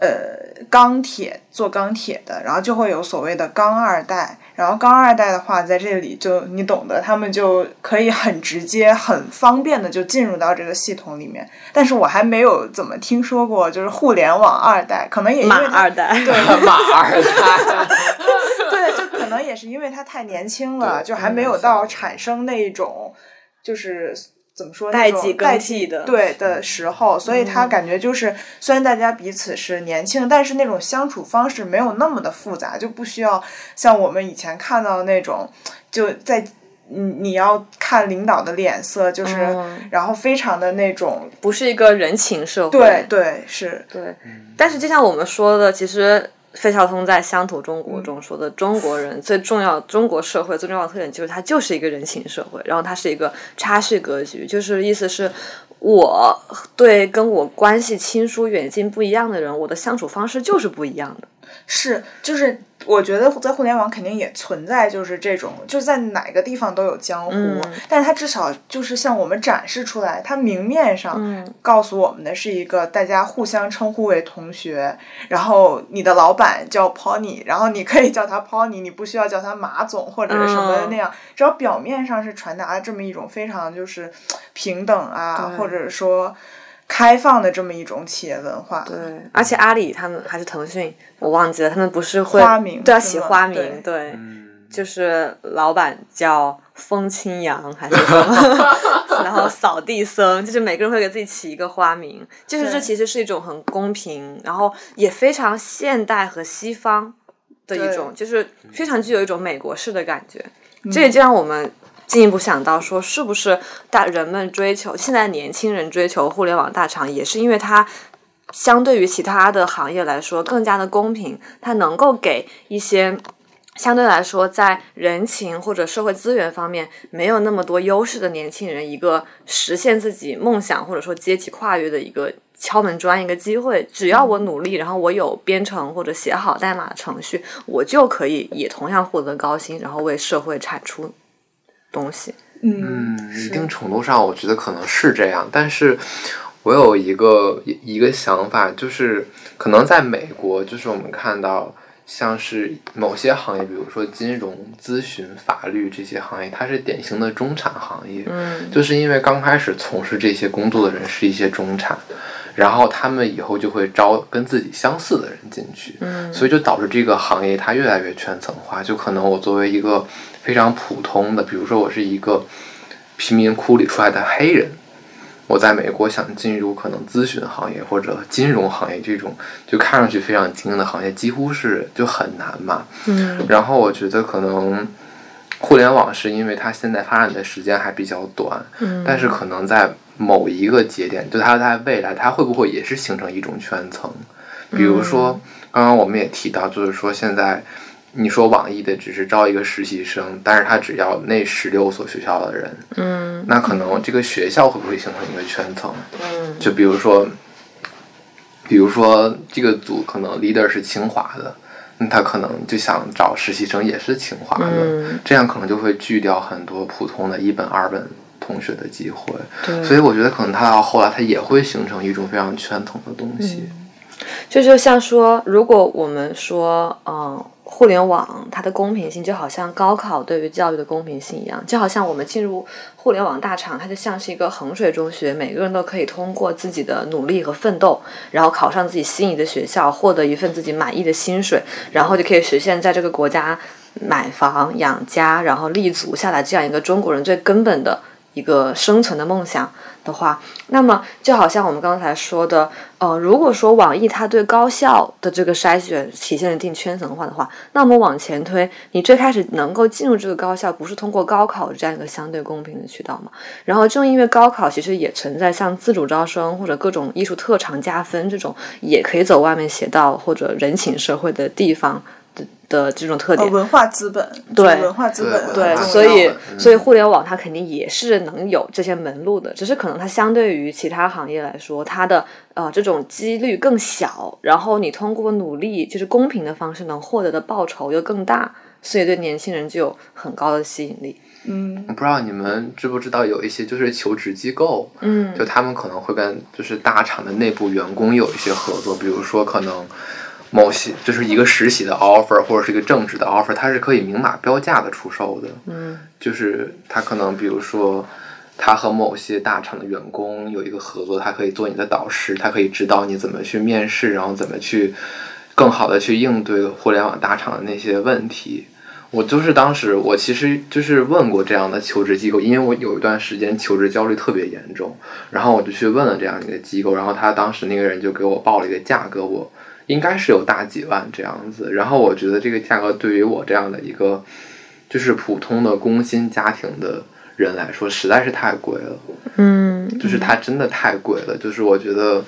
呃钢铁做钢铁的，然后就会有所谓的钢二代。然后钢二代的话，在这里就你懂得，他们就可以很直接、很方便的就进入到这个系统里面。但是我还没有怎么听说过，就是互联网二代，可能也因为马二代，对 马二代，对，就可能也是因为他太年轻了，就还没有到产生那一种就是。怎么说？代际更代替的对的时候，所以他感觉就是，虽然大家彼此是年轻，但是那种相处方式没有那么的复杂，就不需要像我们以前看到的那种，就在你你要看领导的脸色，就是、嗯然后非常的那种，不是一个人情社会。对对是，对，但是就像我们说的，其实费孝通在《乡土中国》中说的，中国人最重要，中国社会最重要的特点就是它就是一个人情社会，然后它是一个差序格局，就是意思是。我对跟我关系亲疏远近不一样的人，我的相处方式就是不一样的。是，就是我觉得在互联网肯定也存在，就是这种，就是在哪个地方都有江湖，嗯但是它至少就是向我们展示出来，它明面上嗯。告诉我们的是一个大家互相称呼为同学，然后你的老板叫 Pony，然后你可以叫他 Pony，你不需要叫他马总或者是什么嗯那样，只要表面上是传达了这么一种非常就是平等啊，或者说开放的这么一种企业文化，对，而且阿里他们还是腾讯，我忘记了，他们不是会花名对要起花名，对。对，嗯，就是老板叫风清扬还是什么，然后扫地僧，就是每个人会给自己起一个花名，就是这其实是一种很公平，然后也非常现代和西方的一种，就是非常具有一种美国式的感觉。这也就让我们进一步想到说，是不是大人们追求现在年轻人追求互联网大厂，也是因为它相对于其他的行业来说更加的公平，它能够给一些。相对来说，在人情或者社会资源方面没有那么多优势的年轻人，一个实现自己梦想或者说阶级跨越的一个敲门砖、一个机会。只要我努力，然后我有编程或者写好代码程序，我就可以也同样获得高薪，然后为社会产出东西。嗯嗯，一定程度上，我觉得可能是这样，但是我有一个一一个想法，就是可能在美国，就是我们看到像是某些行业，比如说金融、咨询、法律这些行业，它是典型的中产行业，嗯就是因为刚开始从事这些工作的人是一些中产，然后他们以后就会招跟自己相似的人进去，嗯所以就导致这个行业它越来越圈层化。就可能我作为一个非常普通的，比如说我是一个贫民窟里出来的黑人，我在美国想进入可能咨询行业或者金融行业这种就看上去非常精英的行业，几乎是就很难嘛。嗯然后我觉得可能互联网是因为它现在发展的时间还比较短，嗯但是可能在某一个节点，就它在未来，它会不会也是形成一种圈层？比如说，刚刚我们也提到，就是说现在你说网易的只是招一个实习生，但是他只要那十六所学校的人，嗯那可能这个学校会不会形成一个圈层？嗯就比如说，比如说这个组可能 leader 是清华的，那他可能就想找实习生也是清华的，嗯这样可能就会拒掉很多普通的一本二本同学的机会。对所以我觉得可能他到后来他也会形成一种非常圈层的东西。这就像说，如果我们说，嗯，互联网它的公平性就好像高考对于教育的公平性一样，就好像我们进入互联网大厂，它就像是一个衡水中学，每个人都可以通过自己的努力和奋斗，然后考上自己心仪的学校，获得一份自己满意的薪水，然后就可以实现在这个国家买房养家，然后立足下来这样一个中国人最根本的一个生存的梦想的话，那么就好像我们刚才说的，呃，如果说网易它对高校的这个筛选体现了定圈层化的话，那我们往前推，你最开始能够进入这个高校，不是通过高考这样一个相对公平的渠道吗？然后正因为高考其实也存在像自主招生或者各种艺术特长加分这种，也可以走外面邪道或者人情社会的地方的的这种特点。呃，文化资本，对文化资本的对，所以嗯所以互联网它肯定也是能有这些门路的，只是可能它相对于其他行业来说，它的呃这种几率更小，然后你通过努力就是公平的方式能获得的报酬又更大，所以对年轻人就有很高的吸引力。嗯我不知道你们知不知道，有一些就是求职机构，嗯就他们可能会跟就是大厂的内部员工有一些合作，比如说可能某些就是一个实习的 offer 或者是一个正职的 offer，它是可以明码标价的出售的。嗯就是他可能比如说。他和某些大厂的员工有一个合作，他可以做你的导师，他可以指导你怎么去面试，然后怎么去更好的去应对互联网大厂的那些问题。我就是当时，我其实就是问过这样的求职机构，因为我有一段时间求职焦虑特别严重，然后我就去问了这样一个机构，然后他当时那个人就给我报了一个价格，我应该是有大几万这样子，然后我觉得这个价格对于我这样的一个就是普通的工薪家庭的人来说，实在是太贵了。嗯就是它真的太贵了，就是我觉得，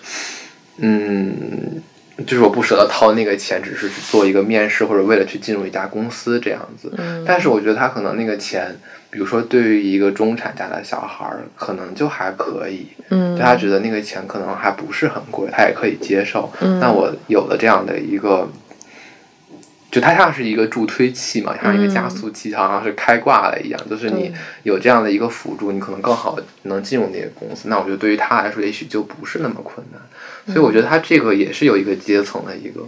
嗯，就是我不舍得掏那个钱，只是去做一个面试或者为了去进入一家公司这样子。嗯但是我觉得他可能那个钱，比如说对于一个中产家的小孩儿，可能就还可以，嗯他觉得那个钱可能还不是很贵，他也可以接受。嗯那我有了这样的一个。就它像是一个助推器嘛，像一个加速器，好像是开挂了一样。就是你有这样的一个辅助，你可能更好能进入那个公司。那我觉得对于他来说，也许就不是那么困难。所以我觉得他这个也是有一个阶层的一个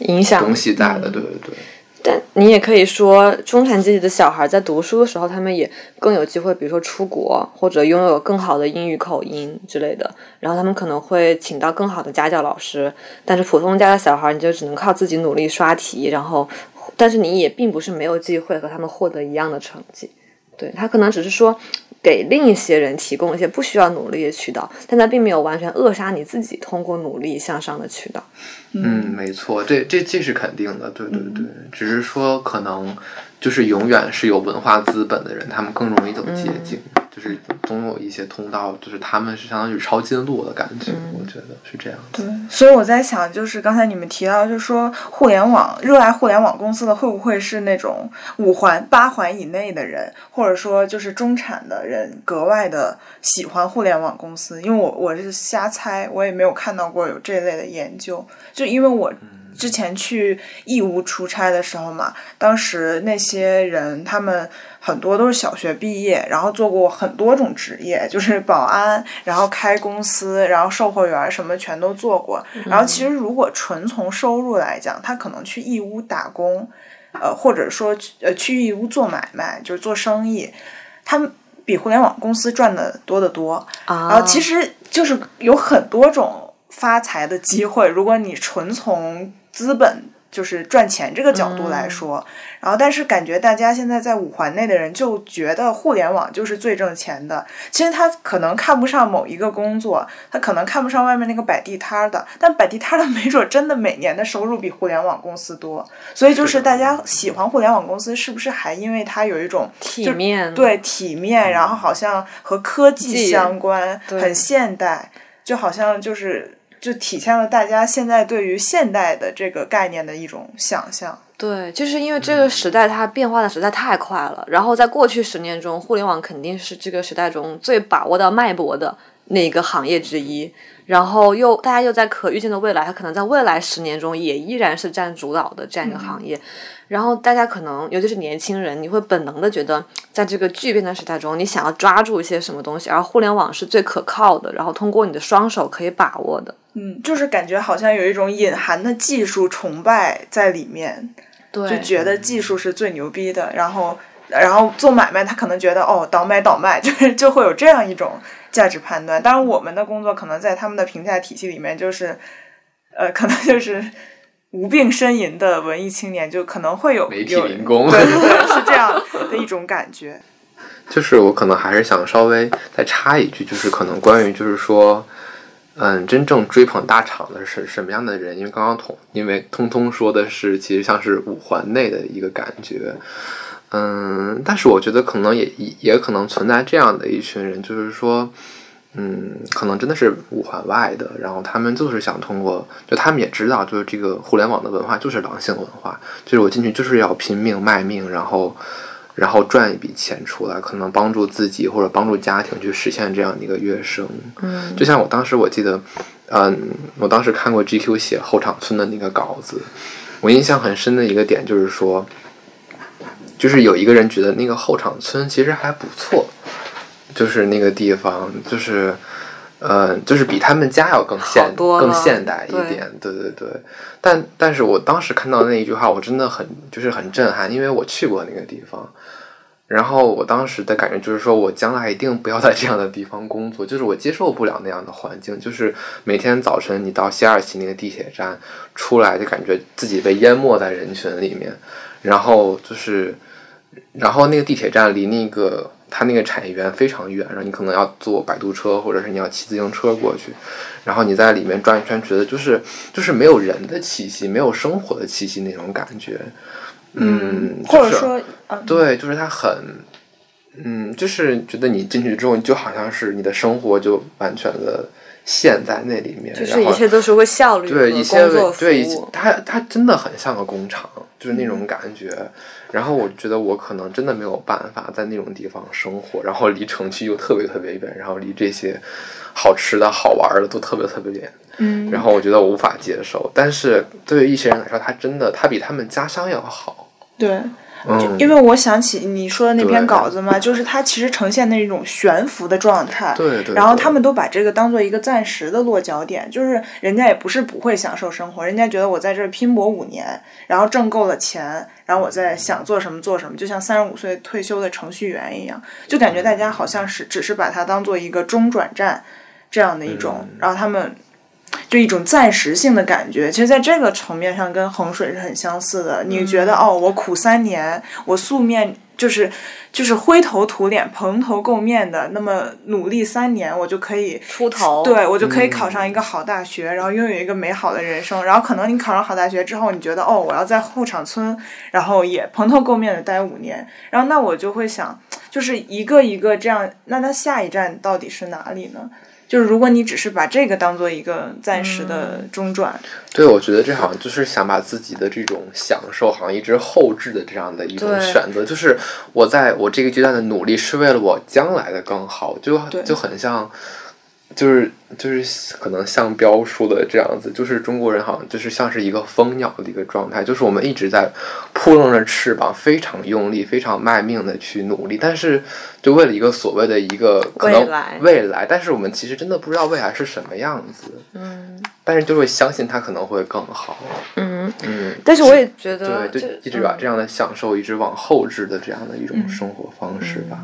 影响东西在的，对对对。但你也可以说，中产阶级的小孩在读书的时候，他们也更有机会，比如说出国，或者拥有更好的英语口音之类的。然后他们可能会请到更好的家教老师。但是普通家的小孩，你就只能靠自己努力刷题，然后，但是你也并不是没有机会和他们获得一样的成绩。对他可能只是说给另一些人提供一些不需要努力的渠道，但他并没有完全扼杀你自己通过努力向上的渠道。嗯，没错，这这这是肯定的，对对对，只是说可能就是永远是有文化资本的人，他们更容易走捷径，就是总有一些通道，就是他们是相当于抄近路的感觉，我觉得是这样。对，所以我在想，就是刚才你们提到，就是说互联网热爱互联网公司的会不会是那种五环八环以内的人，或者说就是中产的人格外的喜欢互联网公司？因为我我是瞎猜，我也没有看到过有这类的研究，就因为我。之前去义乌出差的时候嘛，当时那些人他们很多都是小学毕业，然后做过很多种职业，就是保安，然后开公司，然后售货员什么全都做过。然后其实如果纯从收入来讲，他可能去义乌打工，呃，或者说呃去义乌做买卖，就是做生意，他们比互联网公司赚的多得多。啊然后其实就是有很多种发财的机会，如果你纯从资本就是赚钱这个角度来说，然后但是感觉大家现在在五环内的人就觉得互联网就是最挣钱的，其实他可能看不上某一个工作，他可能看不上外面那个摆地摊儿的，但摆地摊儿的没准真的每年的收入比互联网公司多，所以就是大家喜欢互联网公司，是不是还因为它有一种体面，对体面，然后好像和科技技相关，很现代，就好像就是就体现了大家现在对于现代的这个概念的一种想象。对，就是因为这个时代它变化的实在太快了。然后在过去十年中，互联网肯定是这个时代中最把握到脉搏的那个行业之一。然后又大家又在可预见的未来，它可能在未来十年中也依然是占主导的这样一个行业。然后大家可能，尤其是年轻人，你会本能的觉得，在这个巨变的时代中，你想要抓住一些什么东西，而互联网是最可靠的，然后通过你的双手可以把握的。嗯，就是感觉好像有一种隐含的技术崇拜在里面，对，就觉得技术是最牛逼的，然后。然后做买卖，他可能觉得哦，倒买倒卖，就是就会有这样一种价值判断。当然，我们的工作可能在他们的评价体系里面，就是，呃，可能就是无病呻吟的文艺青年，就可能会有媒体有民工对对对，是这样的一种感觉。就是我可能还是想稍微再插一句，就是可能关于就是说，嗯，真正追捧大厂的是什么样的人？因为刚刚通，因为通通说的是其实像是五环内的一个感觉，嗯，但是我觉得可能也也可能存在这样的一群人，就是说。嗯，可能真的是五环外的，然后他们就是想通过，就他们也知道，就是这个互联网的文化就是狼性文化，就是我进去就是要拼命卖命，然后然后赚一笔钱出来，可能帮助自己或者帮助家庭去实现这样的一个跃升。嗯，就像我当时我记得，嗯，我当时看过 GQ 写后场村的那个稿子，我印象很深的一个点就是说，就是有一个人觉得那个后场村其实还不错，就是那个地方，就是，呃，就是比他们家要更现多更现代一对点，对对对。但但是我当时看到那一句话，我真的很就是很震撼，因为我去过那个地方。然后我当时的感觉就是说，我将来一定不要在这样的地方工作，就是我接受不了那样的环境，就是每天早晨你到西二旗那个地铁站出来，就感觉自己被淹没在人群里面，然后就是，然后那个地铁站离那个它那个产业园非常远，然后你可能要坐摆渡车，或者是你要骑自行车过去，然后你在里面转一圈，觉得就是就是没有人的气息，没有生活的气息那种感觉，嗯，是或者说，嗯，对，就是它很，嗯，就是觉得你进去之后，你就好像是你的生活就完全的陷在那里面，就是一切都是为效率对一些对。它它真的很像个工厂，就是那种感觉。然后我觉得我可能真的没有办法在那种地方生活，然后离城区又特别特别远，然后离这些好吃的好玩的都特别特别远。嗯，然后我觉得我无法接受，但是对于一些人来说，他真的他比他们家乡要好。对，嗯，因为我想起你说的那篇稿子嘛，就是它其实呈现的一种悬浮的状态。对对。然后他们都把这个当做一个暂时的落脚点，就是人家也不是不会享受生活，人家觉得我在这儿拼搏五年，然后挣够了钱，然后我再想做什么做什么，就像三十五岁退休的程序员一样，就感觉大家好像是只是把它当做一个中转站这样的一种，嗯然后他们就一种暂时性的感觉。其实，在这个层面上跟衡水是很相似的。你觉得、哦，我苦三年，我素面就是就是灰头土脸、蓬头垢面的，那么努力三年，我就可以出头对我就可以考嗯上一个好大学，然后拥有一个美好的人生。然后可能你考上好大学之后，你觉得哦，我要在后场村，然后也蓬头垢面的待五年，然后那我就会想，就是一个一个这样，那它下一站到底是哪里呢？就是如果你只是把这个当做一个暂时的中转，对，我觉得这好像就是想把自己的这种享受，好像一直后置的这样的一种选择，就是我在我这个阶段的努力是为了我将来的更好，就就很像，就是就是可能像标说的这样子，就是中国人好像就是像是一个蜂鸟的一个状态，就是我们一直在扑棱着翅膀，非常用力、非常卖命的去努力，但是就为了一个所谓的一个可能未来未来，但是我们其实真的不知道未来是什么样子，嗯但是就会相信它可能会更好。嗯，嗯，但是我也觉得对，就一直把嗯这样的享受一直往后置的这样的一种生活方式吧。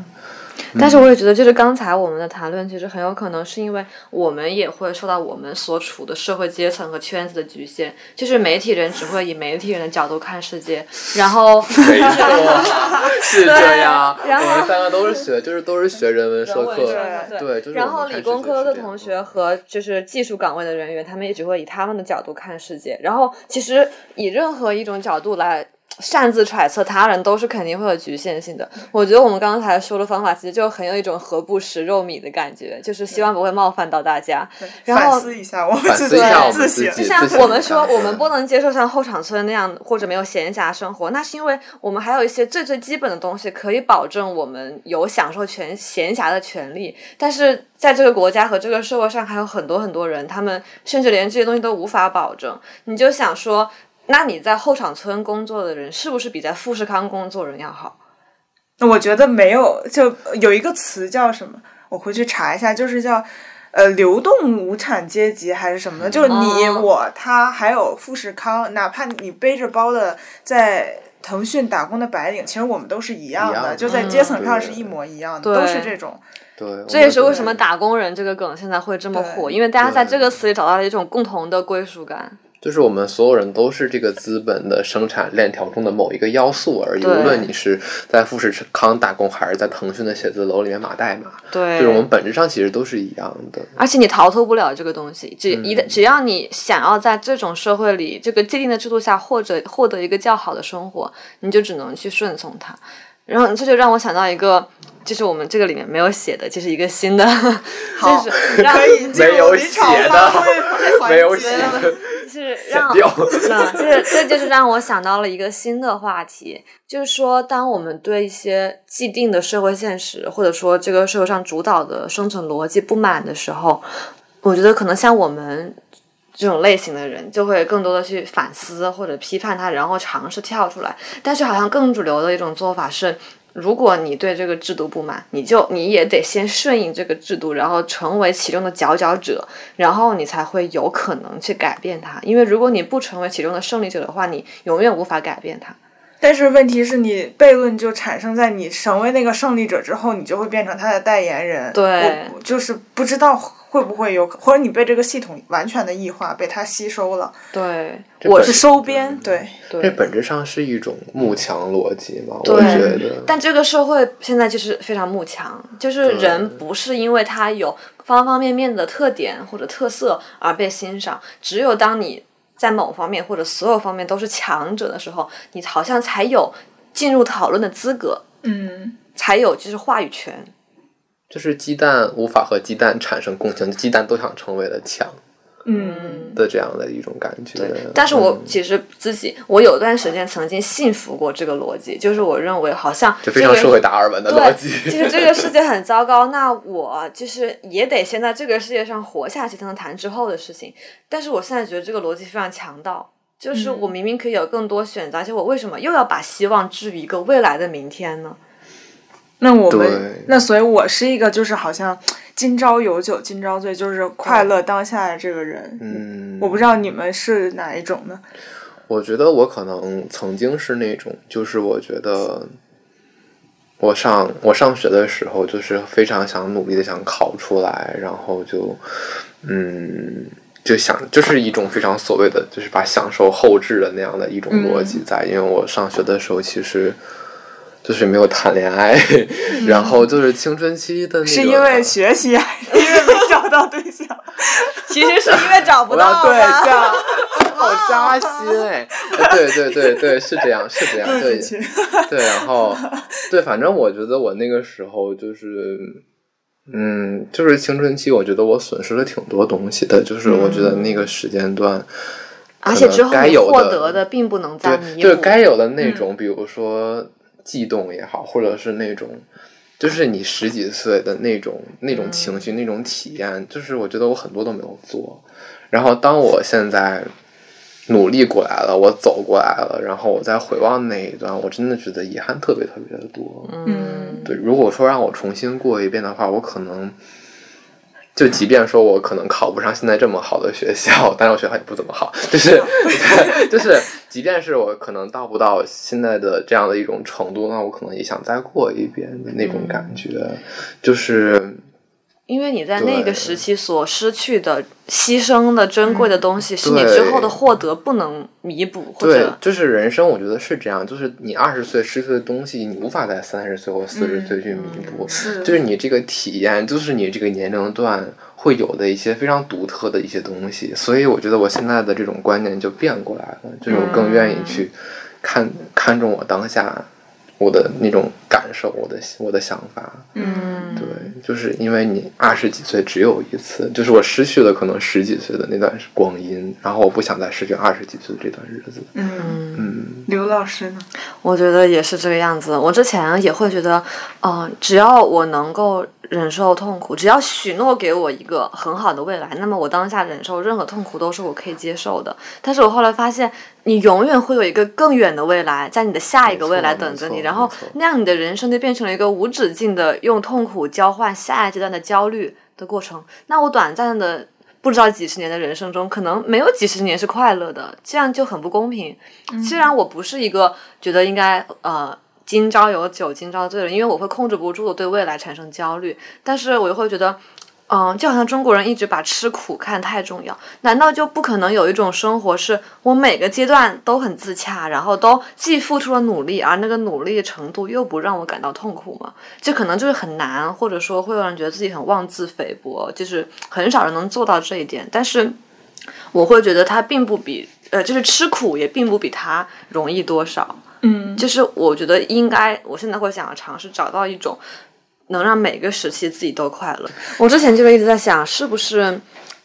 但是我也觉得，就是刚才我们的谈论，其实很有可能是因为我们也会受到我们所处的社会阶层和圈子的局限。就是媒体人只会以媒体人的角度看世界，然后 没错，是这样。然后我们三个都是学，就是都是学人文社科，对对，就是然后理工科的同学和就是技术岗位的人员，他们也只会以他们的角度看世界。然后其实以任何一种角度来擅自揣测他人，都是肯定会有局限性的。我觉得我们刚才说的方法，其实就很有一种何不食肉糜的感觉，就是希望不会冒犯到大家。然后反思一下我们自己反思一下我们自省。自己像我们说，我们不能接受像后场村那样或者没有闲暇生活，那是因为我们还有一些最最基本的东西可以保证我们有享受权闲暇的权利。但是在这个国家和这个社会上，还有很多很多人，他们甚至连这些东西都无法保证。你就想说，那你在后场村工作的人，是不是比在富士康工作人要好？我觉得没有，就有一个词叫什么？我回去查一下，就是叫呃流动无产阶级还是什么的，就是你、哦我他还有富士康，哪怕你背着包的在。腾讯打工的白领，其实我们都是一样的，样的就在嗯阶层上是一模一样的，对都是这种。对，这也是为什么“打工人”这个梗现在会这么火，因为大家在这个词里找到了一种共同的归属感。就是我们所有人都是这个资本的生产链条中的某一个要素而已。无论你是在富士康打工，还是在腾讯的写字楼里面码代码，对，就是我们本质上其实都是一样的。而且你逃脱不了这个东西，只一旦嗯只要你想要在这种社会里、这个既定的制度下，或者获得一个较好的生活，你就只能去顺从它。然后这就让我想到一个，就是我们这个里面没有写的，就是一个新的，好就是让可以进没有写的没 有写的，就是让掉那这这就是让我想到了一个新的话题，就是说，当我们对一些既定的社会现实，或者说这个社会上主导的生存逻辑不满的时候，我觉得可能像我们这种类型的人，就会更多的去反思或者批判他，然后尝试跳出来。但是好像更主流的一种做法是，如果你对这个制度不满，你就你也得先顺应这个制度，然后成为其中的佼佼者，然后你才会有可能去改变它。因为如果你不成为其中的胜利者的话，你永远无法改变它。但是问题是你悖论就产生在你成为那个胜利者之后，你就会变成他的代言人。对就是不知道会不会有，或者你被这个系统完全的异化，被它吸收了。对，我是收编，对，对这本质上是一种慕强逻辑嘛？我觉得，但这个社会现在就是非常慕强，就是人不是因为他有方方面面的特点或者特色而被欣赏，只有当你在某方面或者所有方面都是强者的时候，你好像才有进入讨论的资格，嗯，才有就是话语权。就是鸡蛋无法和鸡蛋产生共情，鸡蛋都想成为了强嗯，的这样的一种感觉。但是我嗯其实自己，我有段时间曾经信服过这个逻辑，就是我认为好像就非常这个社会达尔文的逻辑。就是这个世界很糟糕，那我就是也得先在这个世界上活下去，才能谈之后的事情。但是我现在觉得这个逻辑非常强盗，就是我明明可以有更多选择，而且我为什么又要把希望置于一个未来的明天呢？那我们那所以，我是一个就是好像今朝有酒今朝醉，就是快乐当下的这个人。嗯，我不知道你们是哪一种呢？我觉得我可能曾经是那种，就是我觉得我上我上学的时候，就是非常想努力的想考出来，然后就嗯就想就是一种非常所谓的就是把享受后置的那样的一种逻辑在，因为我上学的时候其实。就是没有谈恋爱，然后就是青春期的那个，是因为学习还是因为没找到对象？其实是因为找不到对象，好扎心哎！对对对对，是这样，是这样，对对然后对，反正我觉得我那个时候就是，嗯，就是青春期，我觉得我损失了挺多东西的，就是我觉得那个时间段，而且之后该有获得的并不能再对，弥补。就是该有的那种，比如说悸动也好，或者是那种。就是你十几岁的那种那种情绪、那种体验，就是我觉得我很多都没有做。然后当我现在努力过来了，我走过来了，然后我再回望那一段，我真的觉得遗憾特别特别的多。嗯对，如果说让我重新过一遍的话，我可能就即便说我可能考不上现在这么好的学校，当然我学校也不怎么好，就是 就是，即便是我可能到不到现在的这样的一种程度，那我可能也想再过一遍的那种感觉，就是因为你在那个时期所失去的、牺牲的珍贵的东西，是你之后的获得不能弥补，或对者，就是人生，我觉得是这样，就是你二十岁失去的东西，你无法在三十岁或四十岁去弥补，是。就是你这个体验，就是你这个年龄段会有的一些非常独特的一些东西，所以我觉得我现在的这种观念就变过来了，就是我更愿意去看、看重我当下我的那种感受，我的我的想法，嗯，对，就是因为你二十几岁只有一次，就是我失去了可能十几岁的那段光阴，然后我不想再失去二十几岁的这段日子。嗯，嗯，刘老师呢？我觉得也是这个样子。我之前也会觉得，嗯、只要我能够忍受痛苦，只要许诺给我一个很好的未来，那么我当下忍受任何痛苦都是我可以接受的。但是我后来发现，你永远会有一个更远的未来，在你的下一个未来等着你，然后那样你的人生就变成了一个无止境的用痛苦交换下一阶段的焦虑的过程。那我短暂的。不知道几十年的人生中，可能没有几十年是快乐的，这样就很不公平。虽然我不是一个觉得应该呃今朝有酒今朝醉了，因为我会控制不住的对未来产生焦虑，但是我又会觉得。嗯，就好像中国人一直把吃苦看太重要，难道就不可能有一种生活是我每个阶段都很自洽，然后都既付出了努力，而那个努力程度又不让我感到痛苦吗？这可能就是很难，或者说会让人觉得自己很妄自菲薄，就是很少人能做到这一点。但是我会觉得它并不比呃，就是吃苦也并不比它容易多少。嗯，就是我觉得应该，我现在会想要尝试找到一种能让每个时期自己都快乐。我之前就是一直在想，是不是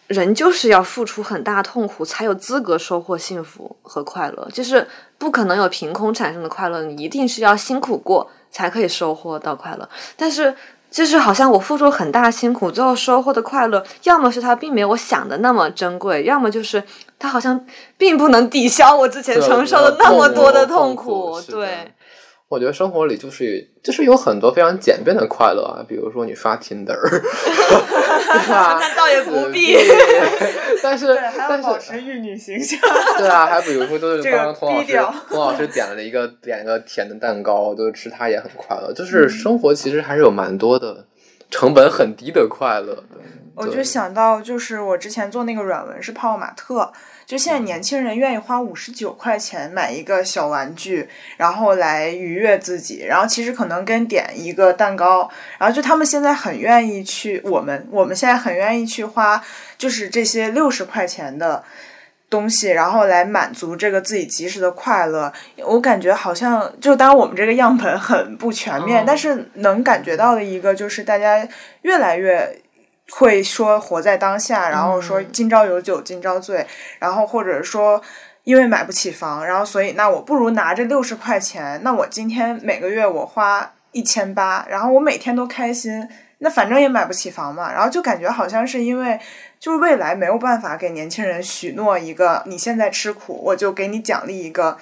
人就是要付出很大痛苦，才有资格收获幸福和快乐？就是不可能有凭空产生的快乐，你一定是要辛苦过才可以收获到快乐。但是就是好像我付出很大辛苦，最后收获的快乐，要么是它并没有我想的那么珍贵，要么就是它好像并不能抵消我之前承受的那么多的痛苦。对，我觉得生活里就是就是有很多非常简便的快乐啊，比如说你刷 Tinder，对吧？那倒也不必。但是对，还要保持玉女形象。对啊，还比如说就是刚刚童老师低调童老师点了一个点一个甜的蛋糕，就是吃它也很快乐。就是生活其实还是有蛮多的成本很低的快乐的。我就想到，就是我之前做那个软文是泡玛特，就现在年轻人愿意花五十九块钱买一个小玩具，然后来愉悦自己，然后其实可能跟点一个蛋糕，然后就他们现在很愿意去，我们我们现在很愿意去花，就是这些六十块钱的。东西，然后来满足这个自己及时的快乐。我感觉好像，就当然我们这个样本很不全面，嗯但是能感觉到的一个就是大家越来越会说活在当下，然后说今朝有酒今朝醉，然后或者说因为买不起房，然后所以那我不如拿这六十块钱，那我今天每个月我花一千八，然后我每天都开心，那反正也买不起房嘛，然后就感觉好像是因为就是未来没有办法给年轻人许诺一个你现在吃苦，我就给你奖励一个。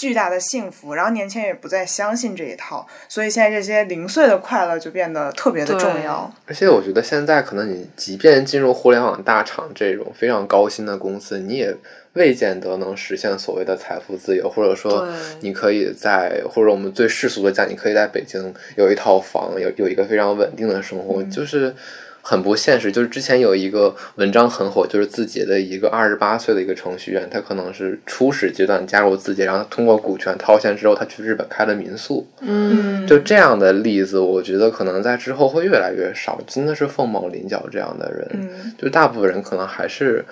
巨大的幸福，然后年轻人也不再相信这一套，所以现在这些零碎的快乐就变得特别的重要。而且我觉得现在可能你即便进入互联网大厂这种非常高薪的公司，你也未见得能实现所谓的财富自由，或者说你可以在或者我们最世俗的讲，你可以在北京有一套房，有有一个非常稳定的生活，就是。很不现实，就是之前有一个文章很火，就是字节的一个二十八岁的一个程序员，他可能是初始阶段加入字节，然后通过股权套现之后，他去日本开了民宿，嗯，就这样的例子，我觉得可能在之后会越来越少，真的是凤毛麟角这样的人。嗯，就大部分人可能还是，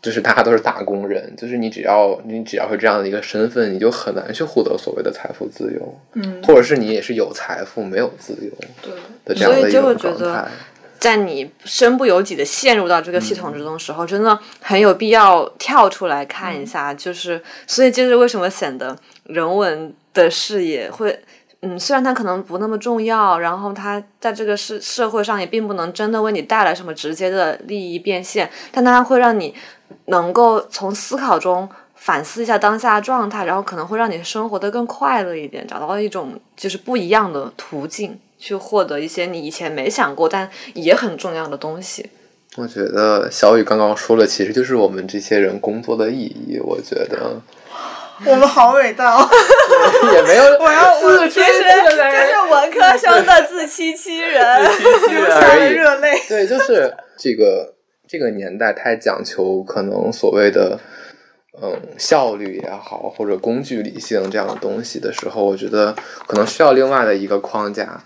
就是大家都是打工人，就是你只要你只要是这样的一个身份，你就很难去获得所谓的财富自由，嗯，或者是你也是有财富没有自由对。的这样的一所以就会种状觉得态。在你身不由己的陷入到这个系统之中的时候，真的很有必要跳出来看一下。就是，所以这是为什么显得人文的视野会，嗯，虽然它可能不那么重要，然后它在这个社社会上也并不能真的为你带来什么直接的利益变现，但它会让你能够从思考中。反思一下当下的状态，然后可能会让你生活的更快乐一点，找到一种就是不一样的途径，去获得一些你以前没想过但也很重要的东西。我觉得小雨刚刚说的，其实就是我们这些人工作的意义。我觉得 我们好伟大哦！也没有，我要我自吹自擂，是文科生的自欺欺人。流下了热泪。对，就是这个这个年代太讲求可能所谓的嗯效率也好，或者工具理性这样的东西的时候，我觉得可能需要另外的一个框架，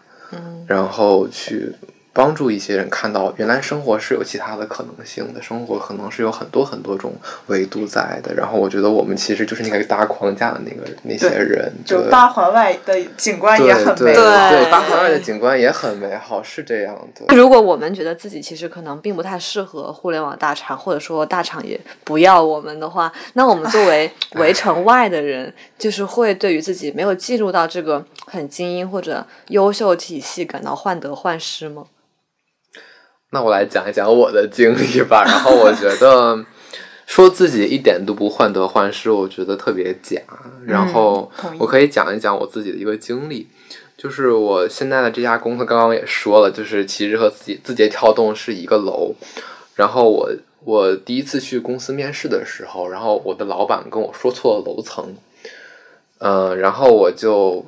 然后去帮助一些人看到，原来生活是有其他的可能性的，生活可能是有很多很多种维度在的。然后我觉得我们其实就是那个搭框架的那个那些人，就八环外的景观也很对美。对，八环外的景观也很美好，是这样的。如果我们觉得自己其实可能并不太适合互联网大厂，或者说大厂也不要我们的话，那我们作为 围城外的人，就是会对于自己没有进入到这个很精英或者优秀体系感到患得患失吗？那我来讲一讲我的经历吧。然后我觉得说自己一点都不患得患失，我觉得特别假。然后我可以讲一讲我自己的一个经历，就是我现在的这家公司刚刚也说了，就是其实和自己字节跳动是一个楼。然后我我第一次去公司面试的时候，然后我的老板跟我说错了楼层，嗯、然后我就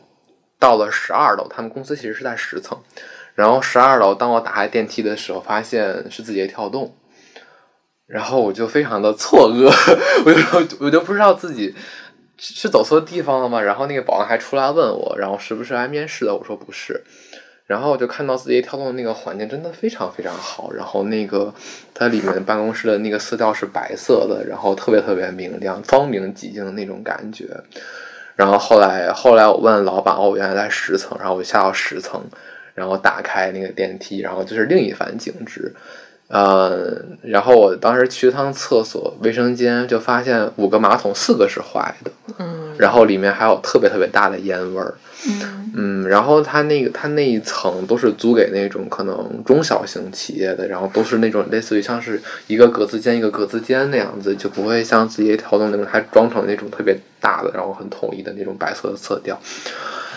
到了十二楼，他们公司其实是在十层。然后十二楼，当我打开电梯的时候，发现是字节跳动，然后我就非常的错愕，我就我就不知道自己是走错地方了吗？然后那个保安还出来问我，然后是不是来面试的？我说不是。然后我就看到字节跳动的那个环境真的非常非常好，然后那个它里面办公室的那个色调是白色的，然后特别特别明亮、光明几净的那种感觉。然后后来后来我问老板，哦，原来在十层，然后我就下到十层，然后打开那个电梯，然后就是另一番景致。呃，然后我当时去了趟厕所，卫生间就发现五个马桶四个是坏的，嗯，然后里面还有特别特别大的烟味儿。嗯嗯，然后它那个它那一层都是租给那种可能中小型企业的，然后都是那种类似于像是一个格子间一个格子间那样子，就不会像字节跳动那种它装成那种特别大的，然后很统一的那种白色的色调，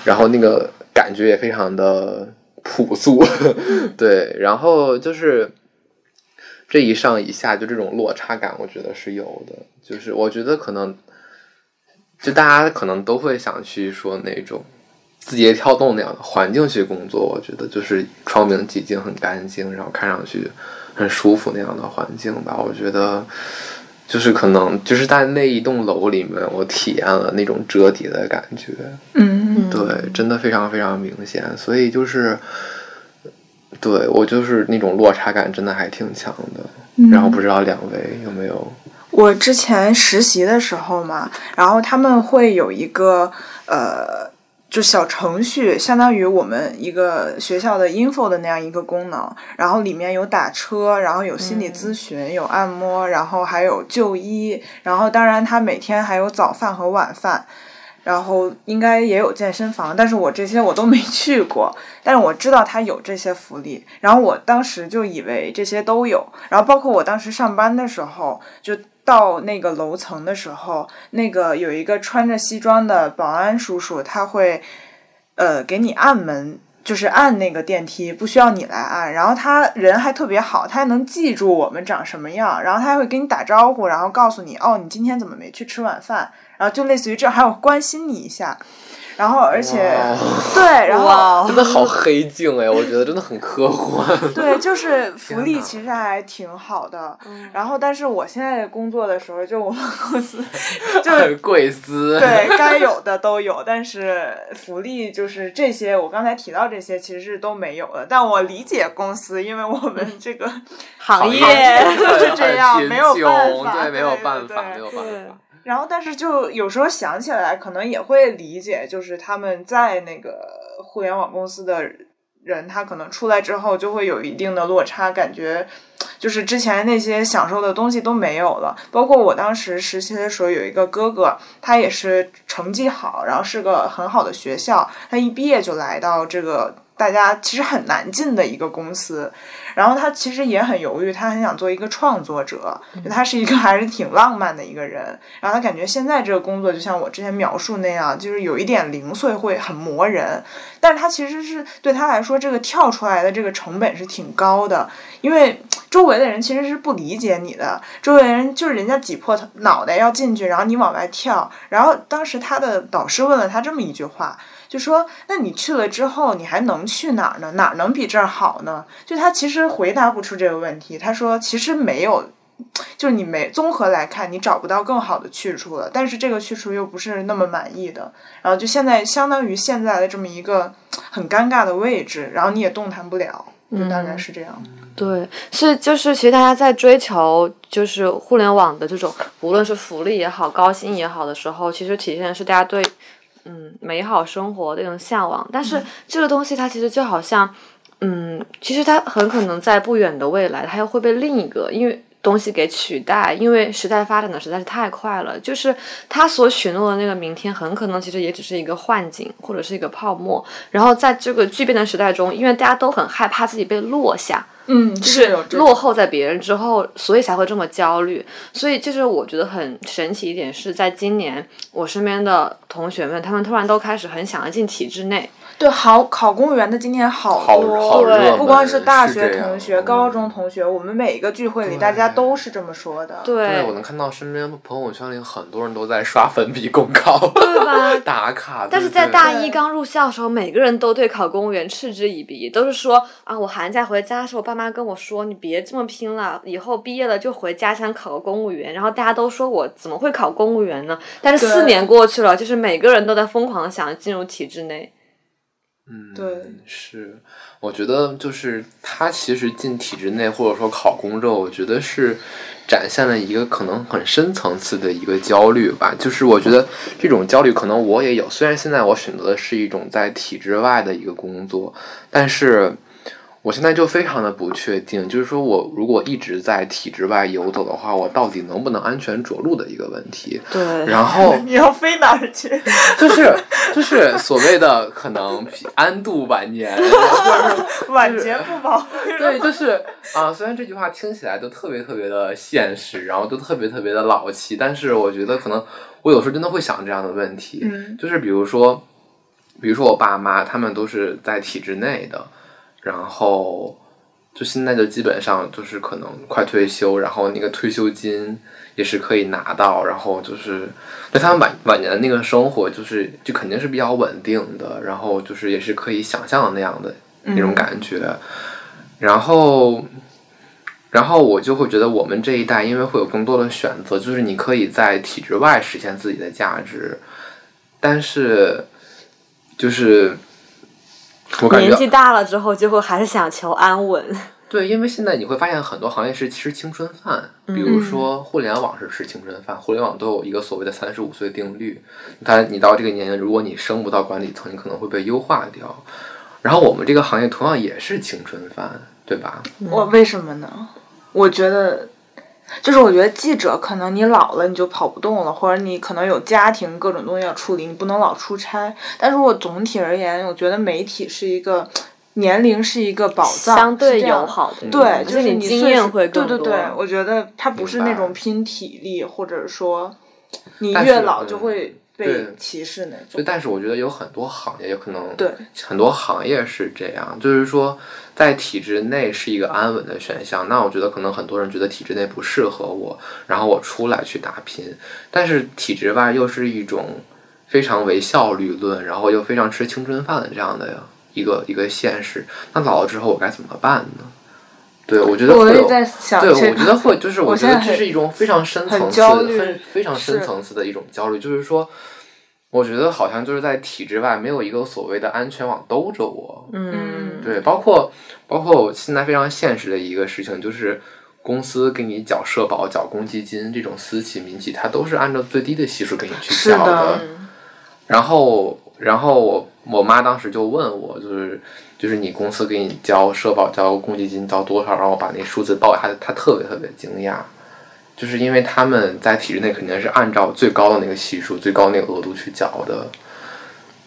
然后那个感觉也非常的朴素，对，然后就是这一上一下就这种落差感，我觉得是有的，就是我觉得可能就大家可能都会想去说那种。字节跳动那样的环境去工作，我觉得就是窗明几净、很干净，然后看上去很舒服那样的环境吧。我觉得就是可能就是在那一栋楼里面，我体验了那种折叠的感觉。嗯，对，真的非常非常明显。所以就是对我就是那种落差感真的还挺强的。然后不知道两位有没有？我之前实习的时候嘛，然后他们会有一个呃。就小程序，相当于我们一个学校的 info 的那样一个功能，然后里面有打车，然后有心理咨询，有按摩，然后还有就医，然后当然他每天还有早饭和晚饭，然后应该也有健身房，但是我这些我都没去过，但是我知道他有这些福利，然后我当时就以为这些都有，然后包括我当时上班的时候就。到那个楼层的时候，那个有一个穿着西装的保安叔叔，他会，呃，给你按门，就是按那个电梯，不需要你来按。然后他人还特别好，他还能记住我们长什么样，然后他还会跟你打招呼，然后告诉你，哦，你今天怎么没去吃晚饭？然后就类似于这，还有关心你一下。然后，而且，对，然后真的好黑镜哎，我觉得真的很科幻。对，就是福利其实还挺好的。然后，但是我现在工作的时候，就我们公司 就是贵司，对，该有的都有，但是福利就是这些，我刚才提到这些其实是都没有的。但我理解公司，因为我们这个行业就是这样，没有办法，对，没有办法，没有办法。然后，但是就有时候想起来，可能也会理解，就是他们在那个互联网公司的人，他可能出来之后就会有一定的落差，感觉就是之前那些享受的东西都没有了。包括我当时实习的时候，有一个哥哥，他也是成绩好，然后是个很好的学校，他一毕业就来到这个大家其实很难进的一个公司。然后他其实也很犹豫，他很想做一个创作者，就他是一个 还是挺浪漫的一个人。然后他感觉现在这个工作就像我之前描述那样，就是有一点零碎，会很磨人。但是他其实是对他来说，这个跳出来的这个成本是挺高的，因为周围的人其实是不理解你的，周围人就是人家挤破脑袋要进去，然后你往外跳。然后当时他的导师问了他这么一句话。就说，那你去了之后，你还能去哪儿呢？哪儿能比这儿好呢？就他其实回答不出这个问题。他说，其实没有，就是你没综合来看，你找不到更好的去处了。但是这个去处又不是那么满意的。然后就现在相当于现在的这么一个很尴尬的位置，然后你也动弹不了，就大概是这样。对，是就是其实大家在追求就是互联网的这种，无论是福利也好，高薪也好的时候，其实体现的是大家对。嗯，美好生活的一种向往，但是这个东西它其实就好像，嗯，其实它很可能在不远的未来，它又会被另一个因为东西给取代，因为时代发展的实在是太快了，就是他所许诺的那个明天，很可能其实也只是一个幻境或者是一个泡沫。然后在这个巨变的时代中，因为大家都很害怕自己被落下。嗯，就是落后在别人之后，所以才会这么焦虑。所以就是我觉得很神奇一点是，在今年我身边的同学们，他们突然都开始很想要进体制内。对，好考公务员的今年好多，对，不光是大学同学、高中同学，我们每一个聚会里，大家都是这么说的。对，我能看到身边朋友圈里很多人都在刷粉笔公告，对吧？打卡。但是在大一刚入校的时候，每个人都对考公务员嗤之以鼻，都是说啊，我寒假回家的时候，我爸妈跟我说，你别这么拼了，以后毕业了就回家乡考个公务员。然后大家都说我怎么会考公务员呢？但是四年过去了，就是每个人都在疯狂的想进入体制内。嗯，对，是，我觉得就是他其实进体制内或者说考公之后，我觉得是展现了一个可能很深层次的一个焦虑吧。就是我觉得这种焦虑可能我也有，虽然现在我选择的是一种在体制外的一个工作，但是我现在就非常的不确定，就是说我如果一直在体制外游走的话，我到底能不能安全着陆的一个问题。对，然后 你要飞哪儿去？就是就是所谓的可能安度晚年，晚节不保。对，就是啊，虽然这句话听起来都特别特别的现实，然后都特别特别的老气，但是我觉得可能我有时候真的会想这样的问题，嗯就是比如说，比如说我爸妈他们都是在体制内的，然后就现在就基本上就是可能快退休，然后那个退休金也是可以拿到，然后就是对他们晚晚年的那个生活，就是就肯定是比较稳定的，然后就是也是可以想象的那样的那种感觉，然后。然后我就会觉得，我们这一代因为会有更多的选择，就是你可以在体制外实现自己的价值，但是就是我感觉年纪大了之后，最后还是想求安稳。对，因为现在你会发现很多行业是吃青春饭，比如说互联网是吃青春饭，互联网都有一个所谓的三十五岁定律，但你到这个年龄，如果你升不到管理层，你可能会被优化掉。然后我们这个行业同样也是青春饭，对吧？我为什么呢？我觉得，就是我觉得记者可能你老了你就跑不动了，或者你可能有家庭各种东西要处理，你不能老出差。但是我总体而言，我觉得媒体是一个年龄是一个宝藏，相对友好的，对，就是你经验会更多。对对对，我觉得它不是那种拼体力，或者说你越老就嗯会被对歧视那对，种。但是我觉得有很多行业有可能，对，很多行业是这样，就是说在体制内是一个安稳的选项。那我觉得可能很多人觉得体制内不适合我，然后我出来去打拼。但是体制外又是一种非常唯效率论，然后又非常吃青春饭的这样的一个一个现实。那老了之后我该怎么办呢？对，我觉得会有。我在想对，我觉得会，就是我觉得这是一种非常深层次、焦虑很非常深层次的一种焦虑，就是说，我觉得好像就是在体制外没有一个所谓的安全网兜着我。嗯，对，包括包括我现在非常现实的一个事情，就是公司给你缴社保、缴公积金这种私企、民企，它都是按照最低的系数给你去是缴的然后，然后我我妈当时就问我，就是就是你公司给你交社保、交公积金交多少？然后把那数字报给他，他特别特别惊讶，就是因为他们在体制内肯定是按照最高的那个系数、最高那个额度去缴的。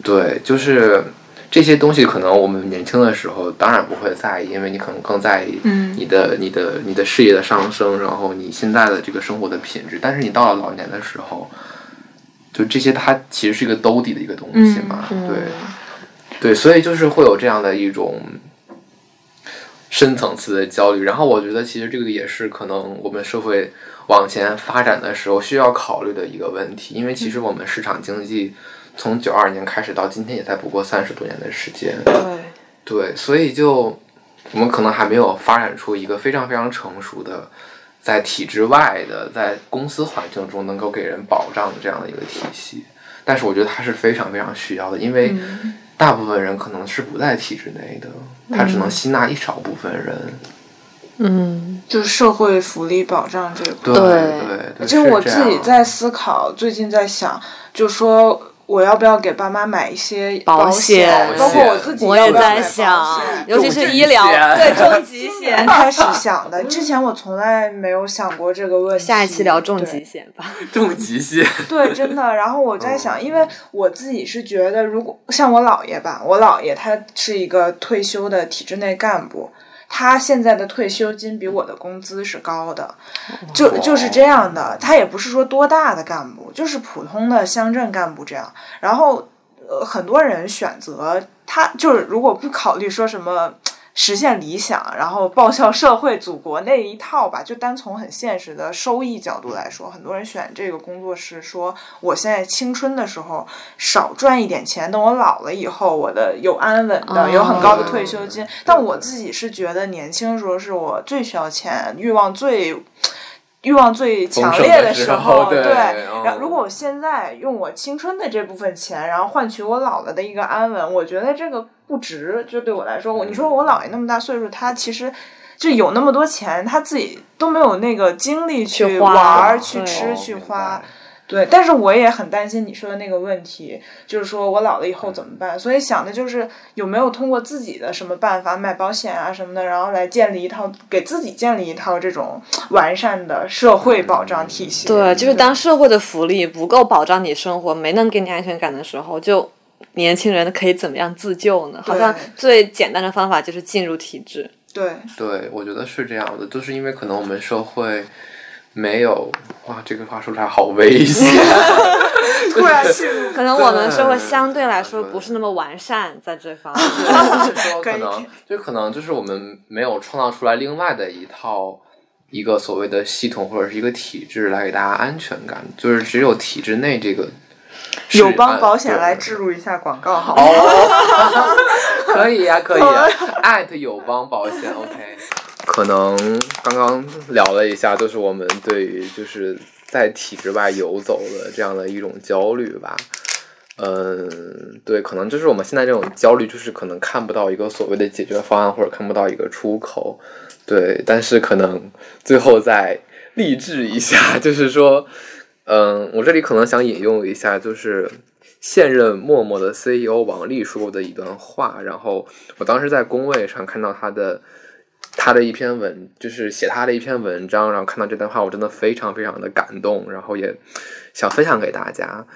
对，就是这些东西，可能我们年轻的时候当然不会在意，因为你可能更在意嗯你的、你的、你的事业的上升，然后你现在的这个生活的品质。但是你到了老年的时候，就这些它其实是一个兜底的一个东西嘛，嗯对，对，所以就是会有这样的一种深层次的焦虑。然后我觉得其实这个也是可能我们社会往前发展的时候需要考虑的一个问题，因为其实我们市场经济从九二年开始到今天也才不过三十多年的时间，对，对，所以就我们可能还没有发展出一个非常非常成熟的，在体制外的，在公司环境中能够给人保障的这样的一个体系。但是我觉得它是非常非常需要的，因为大部分人可能是不在体制内的，他只能吸纳一少部分人。嗯，就是社会福利保障这块。对对对对，就是我自己在思考，最近在想，就说我要不要给爸妈买一些保险，包括我自己我也在要不要买保想，尤其是医疗，对重疾 险。开始想的，之前我从来没有想过这个问题。下一期聊重疾险吧。重疾险。对，真的。然后我在想，因为我自己是觉得，如果像我姥爷吧，我姥爷他是一个退休的体制内干部，他现在的退休金比我的工资是高的，就就是这样的。他也不是说多大的干部，就是普通的乡镇干部这样。然后，呃，很多人选择他，就是如果不考虑说什么。实现理想，然后报效社会、祖国那一套吧，就单从很现实的收益角度来说，很多人选这个工作是说，我现在青春的时候少赚一点钱，等我老了以后，我的有安稳的、哦有很高的退休金。但我自己是觉得年轻时候是我最需要钱、欲望最。欲望最强烈的时时候 对嗯然后如果我现在用我青春的这部分钱，然后换取我老了的一个安稳，我觉得这个不值。就对我来说，我你说我姥爷那么大岁数，他其实就有那么多钱，他自己都没有那个精力去玩儿、去吃、哦去花白。对，但是我也很担心你说的那个问题，就是说我老了以后怎么办？所以想的就是有没有通过自己的什么办法买保险啊什么的，然后来建立一套给自己建立一套这种完善的社会保障体系。对，就是当社会的福利不够保障你生活，没能给你安全感的时候，就年轻人可以怎么样自救呢？好像最简单的方法就是进入体制。对，对，我觉得是这样的，就是因为可能我们社会没有哇，这个话说出来好危险。突然陷入 可能我们社会相对来说不是那么完善，在这方面。就是说可能就可能就是我们没有创造出来另外的一套一个所谓的系统或者是一个体制来给大家安全感，就是只有体制内这个是友邦保险来置入一下广告好吗？哦，可以呀、可以呀、艾特友邦保险，OK。可能刚刚聊了一下，就是我们对于就是在体制外游走的这样的一种焦虑吧。嗯，对，可能就是我们现在这种焦虑，就是可能看不到一个所谓的解决方案，或者看不到一个出口。对，但是可能最后再励志一下，就是说，嗯，我这里可能想引用一下，就是现任陌陌的 CEO 王丽说过的一段话，然后我当时在工位上看到他的他的一篇文，就是写他的一篇文章，然后看到这段话，我真的非常非常的感动，然后也想分享给大家。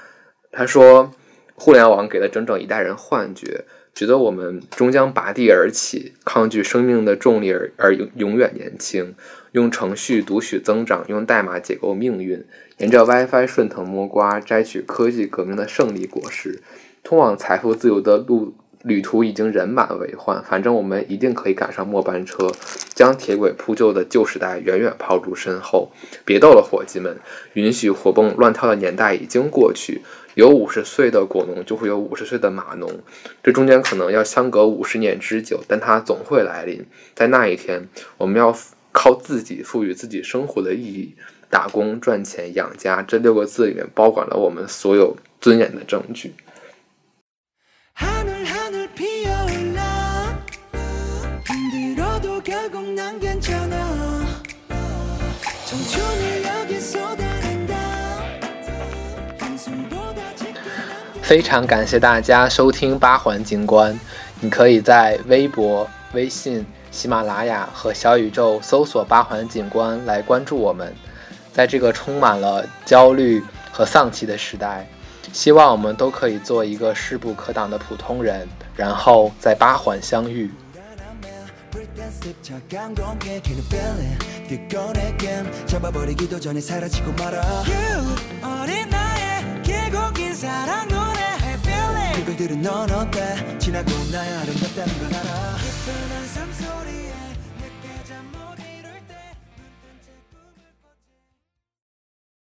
他说，互联网给了整整一代人幻觉，觉得我们终将拔地而起，抗拒生命的重力而而永永远年轻，用程序读取增长，用代码解构命运，沿着 WiFi 顺藤摸瓜，摘取科技革命的胜利果实。通往财富自由的路旅途已经人满为患，反正我们一定可以赶上末班车，将铁轨铺就的旧时代远远抛诸身后。别逗了，伙计们，允许活蹦乱跳的年代已经过去。有五十岁的果农，就会有五十岁的码农，这中间可能要相隔五十年之久，但它总会来临。在那一天，我们要靠自己赋予自己生活的意义，打工赚钱养家。这六个字里面包管了我们所有尊严的证据。非常感谢大家收听八环景观，你可以在微博、微信、喜马拉雅和小宇宙搜索“八环景观”来关注我们。在这个充满了焦虑和丧气的时代，希望我们都可以做一个势不可挡的普通人，然后在八环相遇。 Breakdance step 차가운 공기 Can you feel it 뜨거운 내 game 잡아버리기도 전에 사라지고 말아 You 어린 나의 길고긴 사랑 노래 이별들은 넌 어때? 지나고 나야 아름답다는 걸 알아. 깊은 한숨 소리